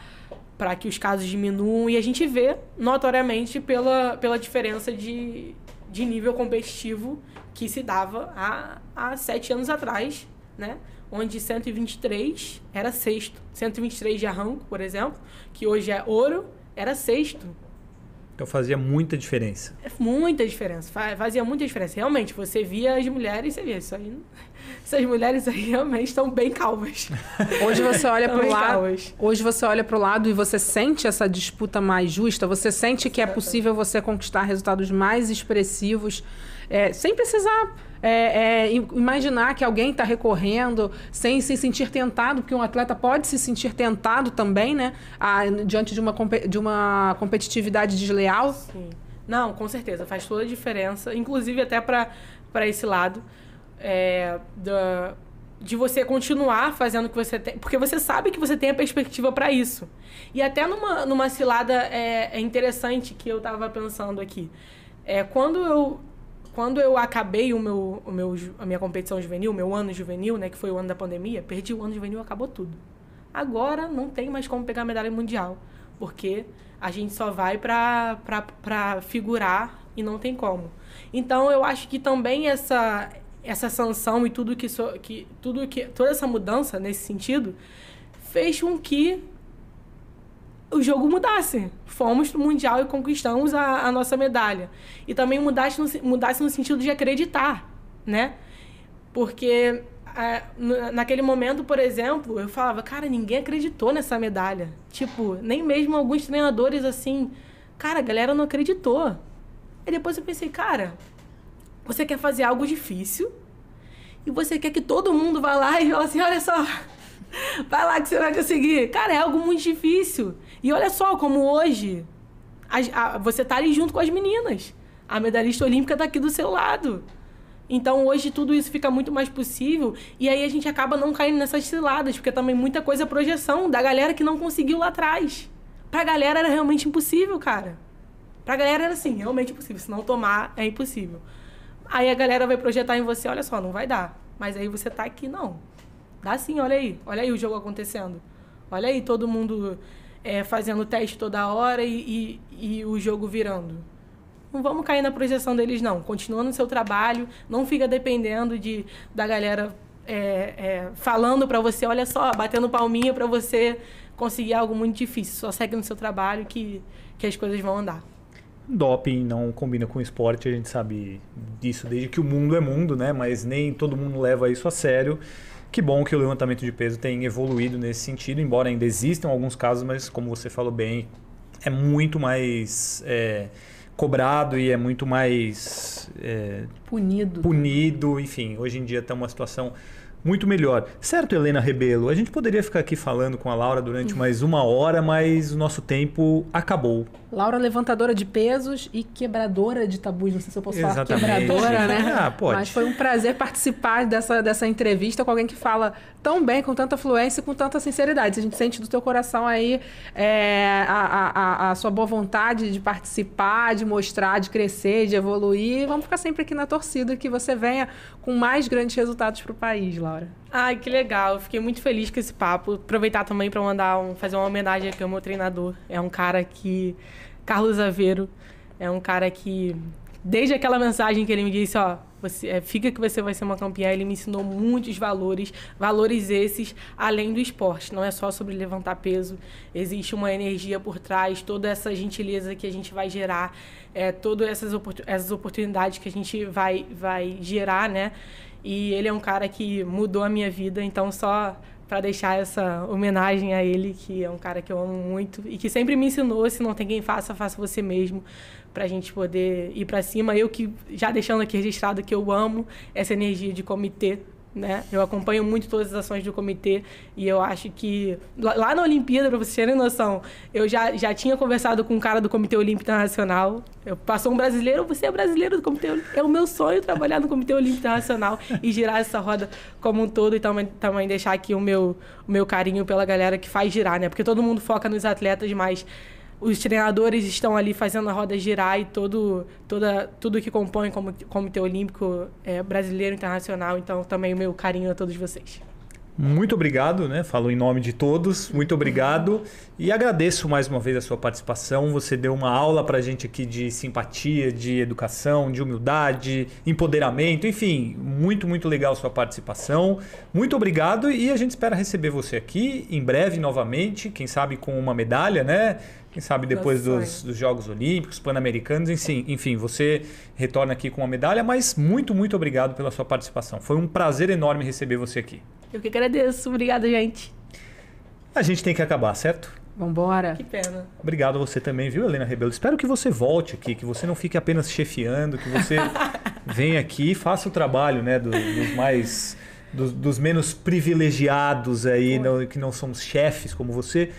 para que os casos diminuam e a gente vê notoriamente pela, pela diferença de, de nível competitivo que se dava há, há sete anos atrás, né? onde 123 era sexto. 123 de arranco, por exemplo, que hoje é ouro, era sexto. Então fazia muita diferença. É muita diferença. Fazia muita diferença. Realmente, você via as mulheres, você via isso aí. Essas mulheres aí realmente estão bem calmas. <laughs> Hoje você olha para o lado. Calmas. Hoje você olha para o lado e você sente essa disputa mais justa. Você sente que é possível você conquistar resultados mais expressivos é, sem precisar é, é, imaginar que alguém está recorrendo sem se sentir tentado, porque um atleta pode se sentir tentado também, né? A, diante de uma, de uma competitividade desleal. Sim. Não, com certeza, faz toda a diferença, inclusive até para esse lado é, da, de você continuar fazendo o que você tem, porque você sabe que você tem a perspectiva para isso. E até numa, numa cilada é, é interessante que eu estava pensando aqui. É, quando eu quando eu acabei o meu, o meu, a minha competição juvenil, meu ano juvenil, né, que foi o ano da pandemia, perdi o ano juvenil, acabou tudo. Agora não tem mais como pegar medalha mundial, porque a gente só vai para figurar e não tem como. Então eu acho que também essa essa sanção e tudo que, so, que tudo que toda essa mudança nesse sentido fez com que o jogo mudasse. Fomos pro Mundial e conquistamos a, a nossa medalha. E também mudasse no, mudasse no sentido de acreditar, né? Porque é, naquele momento, por exemplo, eu falava, cara, ninguém acreditou nessa medalha. Tipo, nem mesmo alguns treinadores assim, cara, a galera não acreditou. E depois eu pensei, cara, você quer fazer algo difícil e você quer que todo mundo vá lá e fale assim, olha só, <laughs> vai lá que você vai conseguir. Cara, é algo muito difícil. E olha só como hoje a, a, você tá ali junto com as meninas. A medalhista olímpica tá aqui do seu lado. Então hoje tudo isso fica muito mais possível e aí a gente acaba não caindo nessas ciladas, porque também muita coisa é projeção da galera que não conseguiu lá atrás. Pra galera era realmente impossível, cara. Pra galera era assim, realmente impossível. Se não tomar, é impossível. Aí a galera vai projetar em você, olha só, não vai dar. Mas aí você tá aqui, não. Dá sim, olha aí. Olha aí o jogo acontecendo. Olha aí todo mundo é, fazendo teste toda hora e, e, e o jogo virando. Não vamos cair na projeção deles, não. Continua no seu trabalho, não fica dependendo de, da galera é, é, falando para você, olha só, batendo palminha para você conseguir algo muito difícil. Só segue no seu trabalho que, que as coisas vão andar. Doping não combina com esporte, a gente sabe disso desde que o mundo é mundo, né? Mas nem todo mundo leva isso a sério. Que bom que o levantamento de peso tem evoluído nesse sentido, embora ainda existam alguns casos, mas como você falou bem, é muito mais é, cobrado e é muito mais é, punido. Punido, enfim. Hoje em dia está uma situação muito melhor. Certo, Helena Rebelo? A gente poderia ficar aqui falando com a Laura durante uhum. mais uma hora, mas o nosso tempo acabou. Laura, levantadora de pesos e quebradora de tabus. Não sei se eu posso Exatamente. falar quebradora, né? Ah, pode. Mas foi um prazer participar dessa, dessa entrevista com alguém que fala tão bem, com tanta fluência e com tanta sinceridade. A gente sente do teu coração aí é, a, a, a sua boa vontade de participar, de mostrar, de crescer, de evoluir. Vamos ficar sempre aqui na torcida que você venha com mais grandes resultados para o país, Laura. Ai, que legal. Fiquei muito feliz com esse papo. Aproveitar também para mandar um, fazer uma homenagem aqui ao meu treinador. É um cara que. Carlos Aveiro. É um cara que. Desde aquela mensagem que ele me disse, ó, você, é, fica que você vai ser uma campeã, ele me ensinou muitos valores, valores esses além do esporte. Não é só sobre levantar peso, existe uma energia por trás, toda essa gentileza que a gente vai gerar, é, todas essas, essas oportunidades que a gente vai, vai gerar, né? E ele é um cara que mudou a minha vida, então só para deixar essa homenagem a ele, que é um cara que eu amo muito e que sempre me ensinou, se não tem quem faça, faça você mesmo, para a gente poder ir para cima. Eu que já deixando aqui registrado que eu amo essa energia de comitê, né? Eu acompanho muito todas as ações do comitê e eu acho que lá na Olimpíada, para vocês terem noção, eu já, já tinha conversado com um cara do Comitê Olímpico Internacional. Eu passou um brasileiro, você é brasileiro do Comitê Olímpico. É o meu sonho trabalhar no Comitê Olímpico Internacional e girar essa roda como um todo e também, também deixar aqui o meu, o meu carinho pela galera que faz girar, né? Porque todo mundo foca nos atletas, mas os treinadores estão ali fazendo a roda girar e todo, toda, tudo que compõe como Comitê Olímpico é, Brasileiro Internacional. Então, também o meu carinho a todos vocês. Muito obrigado, né? Falo em nome de todos. Muito obrigado e agradeço mais uma vez a sua participação. Você deu uma aula para a gente aqui de simpatia, de educação, de humildade, empoderamento, enfim, muito muito legal a sua participação. Muito obrigado e a gente espera receber você aqui em breve novamente, quem sabe com uma medalha, né? Quem sabe depois dos, dos, Jogos Olímpicos, Pan-Americanos, enfim, enfim, você retorna aqui com uma medalha, mas muito, muito obrigado pela sua participação. Foi um prazer enorme receber você aqui. Eu que agradeço. Obrigada, gente. A gente tem que acabar, certo? Vambora. Que pena. Obrigado a você também, viu, Helena Rebelo? Espero que você volte aqui, que você não fique apenas chefiando, que você <laughs> venha aqui e faça o trabalho, né, dos, dos mais... Dos, dos, menos privilegiados aí, não, que não somos chefes como você,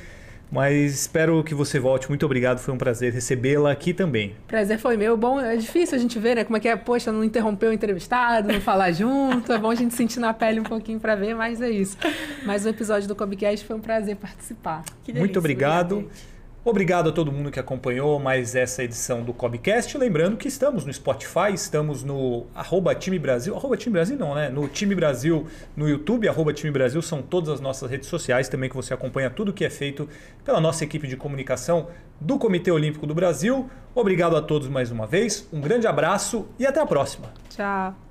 mas espero que você volte. Muito obrigado, foi um prazer recebê-la aqui também. Prazer foi meu. Bom, é difícil a gente ver, né? Como é que é, poxa, não interromper o entrevistado, não falar junto. É bom a gente sentir na pele um pouquinho para ver, mas é isso. Mais um episódio do Cobcast foi um prazer participar. Muito obrigado. Obrigada, Obrigado a todo mundo que acompanhou mais essa edição do Cobcast. Lembrando que estamos no Spotify, estamos no arroba Time Brasil. Arroba Time Brasil não, né? No Time Brasil no YouTube, arroba Time Brasil, são todas as nossas redes sociais também que você acompanha tudo que é feito pela nossa equipe de comunicação do Comitê Olímpico do Brasil. Obrigado a todos mais uma vez, um grande abraço e até a próxima. Tchau.